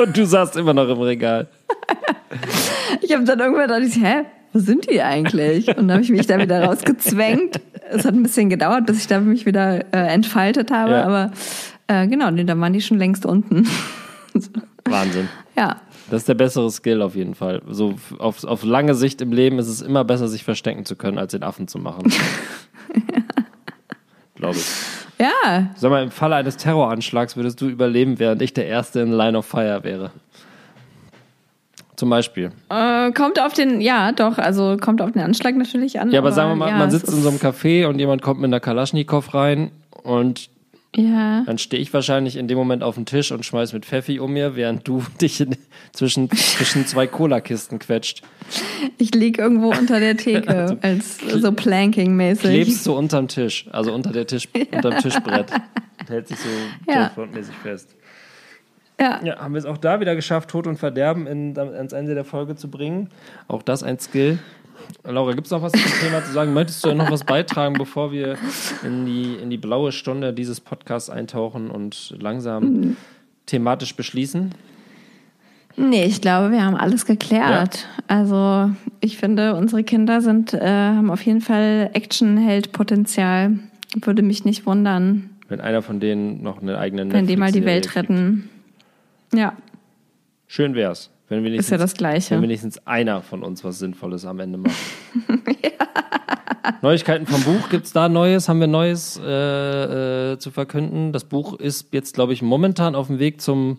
und du saßt immer noch im Regal. ich habe dann irgendwann gedacht, hä, wo sind die eigentlich? Und dann habe ich mich da wieder rausgezwängt. Es hat ein bisschen gedauert, bis ich da mich wieder äh, entfaltet habe, ja. aber äh, genau, nee, da waren die schon längst unten. Wahnsinn. Ja. Das ist der bessere Skill auf jeden Fall. So auf, auf lange Sicht im Leben ist es immer besser, sich verstecken zu können, als den Affen zu machen. ja. Glaube ich. Ja. Sag mal, im Falle eines Terroranschlags würdest du überleben, während ich der Erste in Line of Fire wäre. Zum Beispiel. Äh, kommt auf den, ja, doch, also kommt auf den Anschlag natürlich an. Ja, aber, aber sagen wir mal, ja, man sitzt in so einem Café und jemand kommt mit einer Kalaschnikow rein und ja. Dann stehe ich wahrscheinlich in dem Moment auf den Tisch und schmeiß mit Pfeffi um mir, während du dich in, zwischen, zwischen zwei Cola-Kisten quetscht. Ich lieg irgendwo unter der Theke, also, als so Planking-mäßig. Klebst du unterm Tisch, also unter der Tisch, ja. unterm Tischbrett und hält sich so ja. mäßig fest. Ja. ja. Haben wir es auch da wieder geschafft, Tod und Verderben in, ans Ende der Folge zu bringen. Auch das ein Skill. Laura, gibt es noch was zum Thema zu sagen? Möchtest du noch was beitragen, bevor wir in die, in die blaue Stunde dieses Podcasts eintauchen und langsam mhm. thematisch beschließen? Nee, ich glaube, wir haben alles geklärt. Ja. Also ich finde, unsere Kinder sind, äh, haben auf jeden Fall Actionheld-Potenzial. Würde mich nicht wundern. Wenn einer von denen noch einen eigenen Wenn die mal die Welt retten. Ja. Schön wär's. Wenn wenigstens, ist ja das Gleiche. Wenn wenigstens einer von uns was Sinnvolles am Ende macht. ja. Neuigkeiten vom Buch, gibt es da Neues? Haben wir Neues äh, äh, zu verkünden? Das Buch ist jetzt, glaube ich, momentan auf dem Weg zum,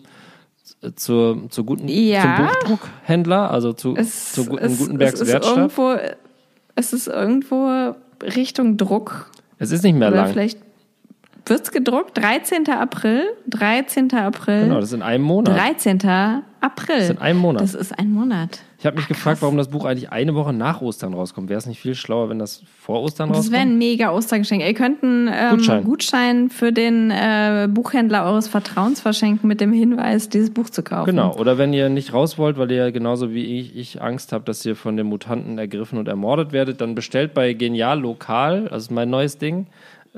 äh, zur, zur guten, ja. zum Buchdruckhändler, also zu, es, zu es, Gutenbergs es Werkstatt. Irgendwo, es ist irgendwo Richtung Druck. Es ist nicht mehr Oder lang. Vielleicht wird es gedruckt? 13. April. 13. April. Genau, das ist in einem Monat. 13. April. Das ist in einem Monat. Das ist ein Monat. Ich habe mich Ach, gefragt, warum das Buch eigentlich eine Woche nach Ostern rauskommt. Wäre es nicht viel schlauer, wenn das vor Ostern rauskommt? Das wäre ein mega Ostergeschenk. Ihr könnt einen ähm, Gutschein. Gutschein. für den äh, Buchhändler eures Vertrauens verschenken mit dem Hinweis, dieses Buch zu kaufen. Genau. Oder wenn ihr nicht raus wollt, weil ihr genauso wie ich, ich Angst habt, dass ihr von den Mutanten ergriffen und ermordet werdet, dann bestellt bei Genial Lokal, das ist mein neues Ding,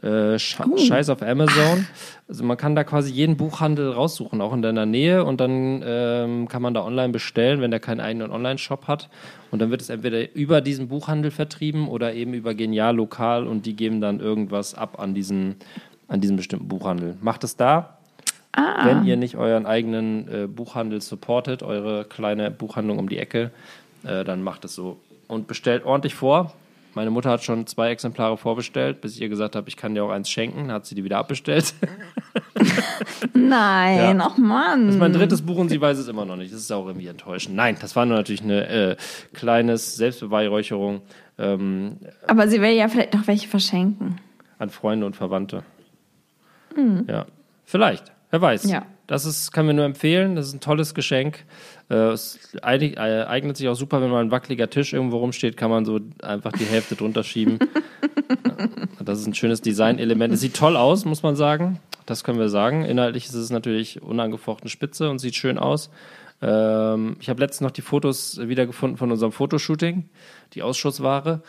äh, Sch. Scheiß auf Amazon. Also man kann da quasi jeden Buchhandel raussuchen, auch in deiner Nähe und dann ähm, kann man da online bestellen, wenn der keinen eigenen Online-Shop hat. Und dann wird es entweder über diesen Buchhandel vertrieben oder eben über Genial Lokal und die geben dann irgendwas ab an diesen, an diesen bestimmten Buchhandel. Macht es da. Ah. Wenn ihr nicht euren eigenen äh, Buchhandel supportet, eure kleine Buchhandlung um die Ecke, äh, dann macht es so. Und bestellt ordentlich vor. Meine Mutter hat schon zwei Exemplare vorbestellt, bis ich ihr gesagt habe, ich kann dir auch eins schenken. Hat sie die wieder abbestellt. Nein, ja. ach Mann. Das ist mein drittes Buch und sie weiß es immer noch nicht. Das ist auch irgendwie enttäuschend. Nein, das war nur natürlich eine äh, kleines Selbstbeweihräucherung. Ähm, Aber sie will ja vielleicht noch welche verschenken. An Freunde und Verwandte. Mhm. Ja, vielleicht. Wer weiß. Ja. Das ist, kann mir nur empfehlen. Das ist ein tolles Geschenk. Äh, es äh, eignet sich auch super, wenn mal ein wackeliger Tisch irgendwo rumsteht, kann man so einfach die Hälfte drunter schieben. das ist ein schönes Designelement. Es sieht toll aus, muss man sagen. Das können wir sagen. Inhaltlich ist es natürlich unangefochten spitze und sieht schön aus. Ähm, ich habe letztens noch die Fotos wiedergefunden von unserem Fotoshooting, die Ausschussware.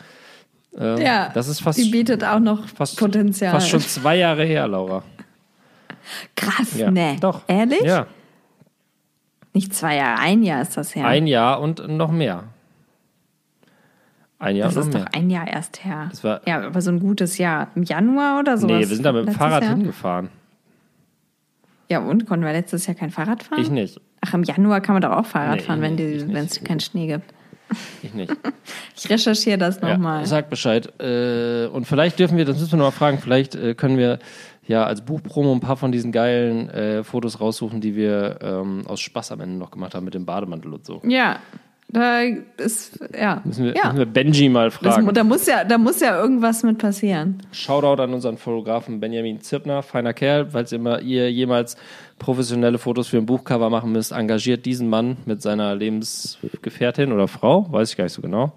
Ähm, ja, das ist fast, die bietet auch noch fast, Potenzial. Fast schon zwei Jahre her, Laura. Krass, ja. ne? Doch. Ehrlich? Ja. Nicht zwei Jahre, ein Jahr ist das her. Ein Jahr und noch mehr. Ein Jahr das ist mehr. doch ein Jahr erst her. Das war ja, aber so ein gutes Jahr. Im Januar oder so? Nee, wir sind da mit dem Fahrrad Jahr? hingefahren. Ja, und konnten wir letztes Jahr kein Fahrrad fahren? Ich nicht. Ach, im Januar kann man doch auch Fahrrad nee, fahren, wenn es keinen Schnee gibt. Ich nicht. Ich recherchiere das nochmal. Ja, sag Bescheid. Äh, und vielleicht dürfen wir, das müssen wir noch mal fragen, vielleicht äh, können wir ja als Buchpromo ein paar von diesen geilen äh, Fotos raussuchen, die wir ähm, aus Spaß am Ende noch gemacht haben mit dem Bademantel und so. Ja, da ist, ja. Müssen wir, ja. müssen wir Benji mal Das, fragen. da, muss ja, da muss ja irgendwas mit passieren. Shoutout an unseren Fotografen Benjamin Zirpner, feiner Kerl. Falls ihr, mal, ihr jemals professionelle Fotos für ein Buchcover machen müsst, engagiert diesen Mann mit seiner Lebensgefährtin oder Frau, weiß ich gar nicht so genau.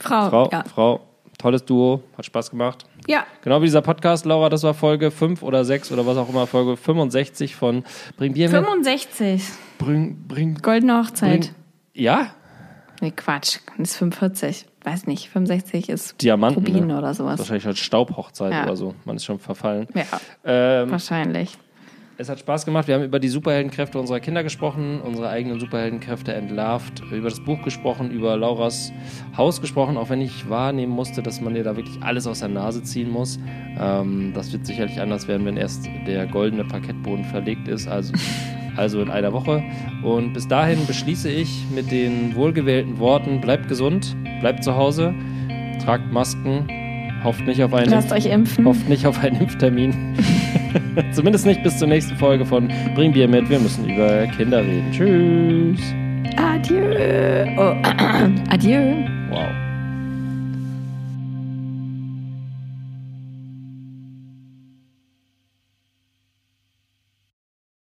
Frau, Frau, ja. Frau, tolles Duo, hat Spaß gemacht. Ja, Genau wie dieser Podcast, Laura, das war Folge 5 oder 6 oder was auch immer, Folge 65 von Bring Bier mit. 65. Bring, bring, Goldene Hochzeit. bring. Ja? Nee, Quatsch. Das ist 45. Weiß nicht. 65 ist Diamanten. Rubin ne? oder sowas. Wahrscheinlich als Staubhochzeit Ja. oder so. Man ist schon verfallen. Ja, Ähm, wahrscheinlich. Es hat Spaß gemacht. Wir haben über die Superheldenkräfte unserer Kinder gesprochen, unsere eigenen Superheldenkräfte entlarvt, über das Buch gesprochen, über Lauras Haus gesprochen, auch wenn ich wahrnehmen musste, dass man ihr da wirklich alles aus der Nase ziehen muss. Ähm, das wird sicherlich anders werden, wenn erst der goldene Parkettboden verlegt ist, also, also in einer Woche. Und bis dahin beschließe ich mit den wohlgewählten Worten: bleibt gesund, bleibt zu Hause, tragt Masken, hofft nicht auf einen Lasst euch impfen. Hofft nicht auf einen Impftermin. Zumindest nicht bis zur nächsten Folge von Bring Bier mit. Wir müssen über Kinder reden. Tschüss. Adieu. Oh, adieu. Wow.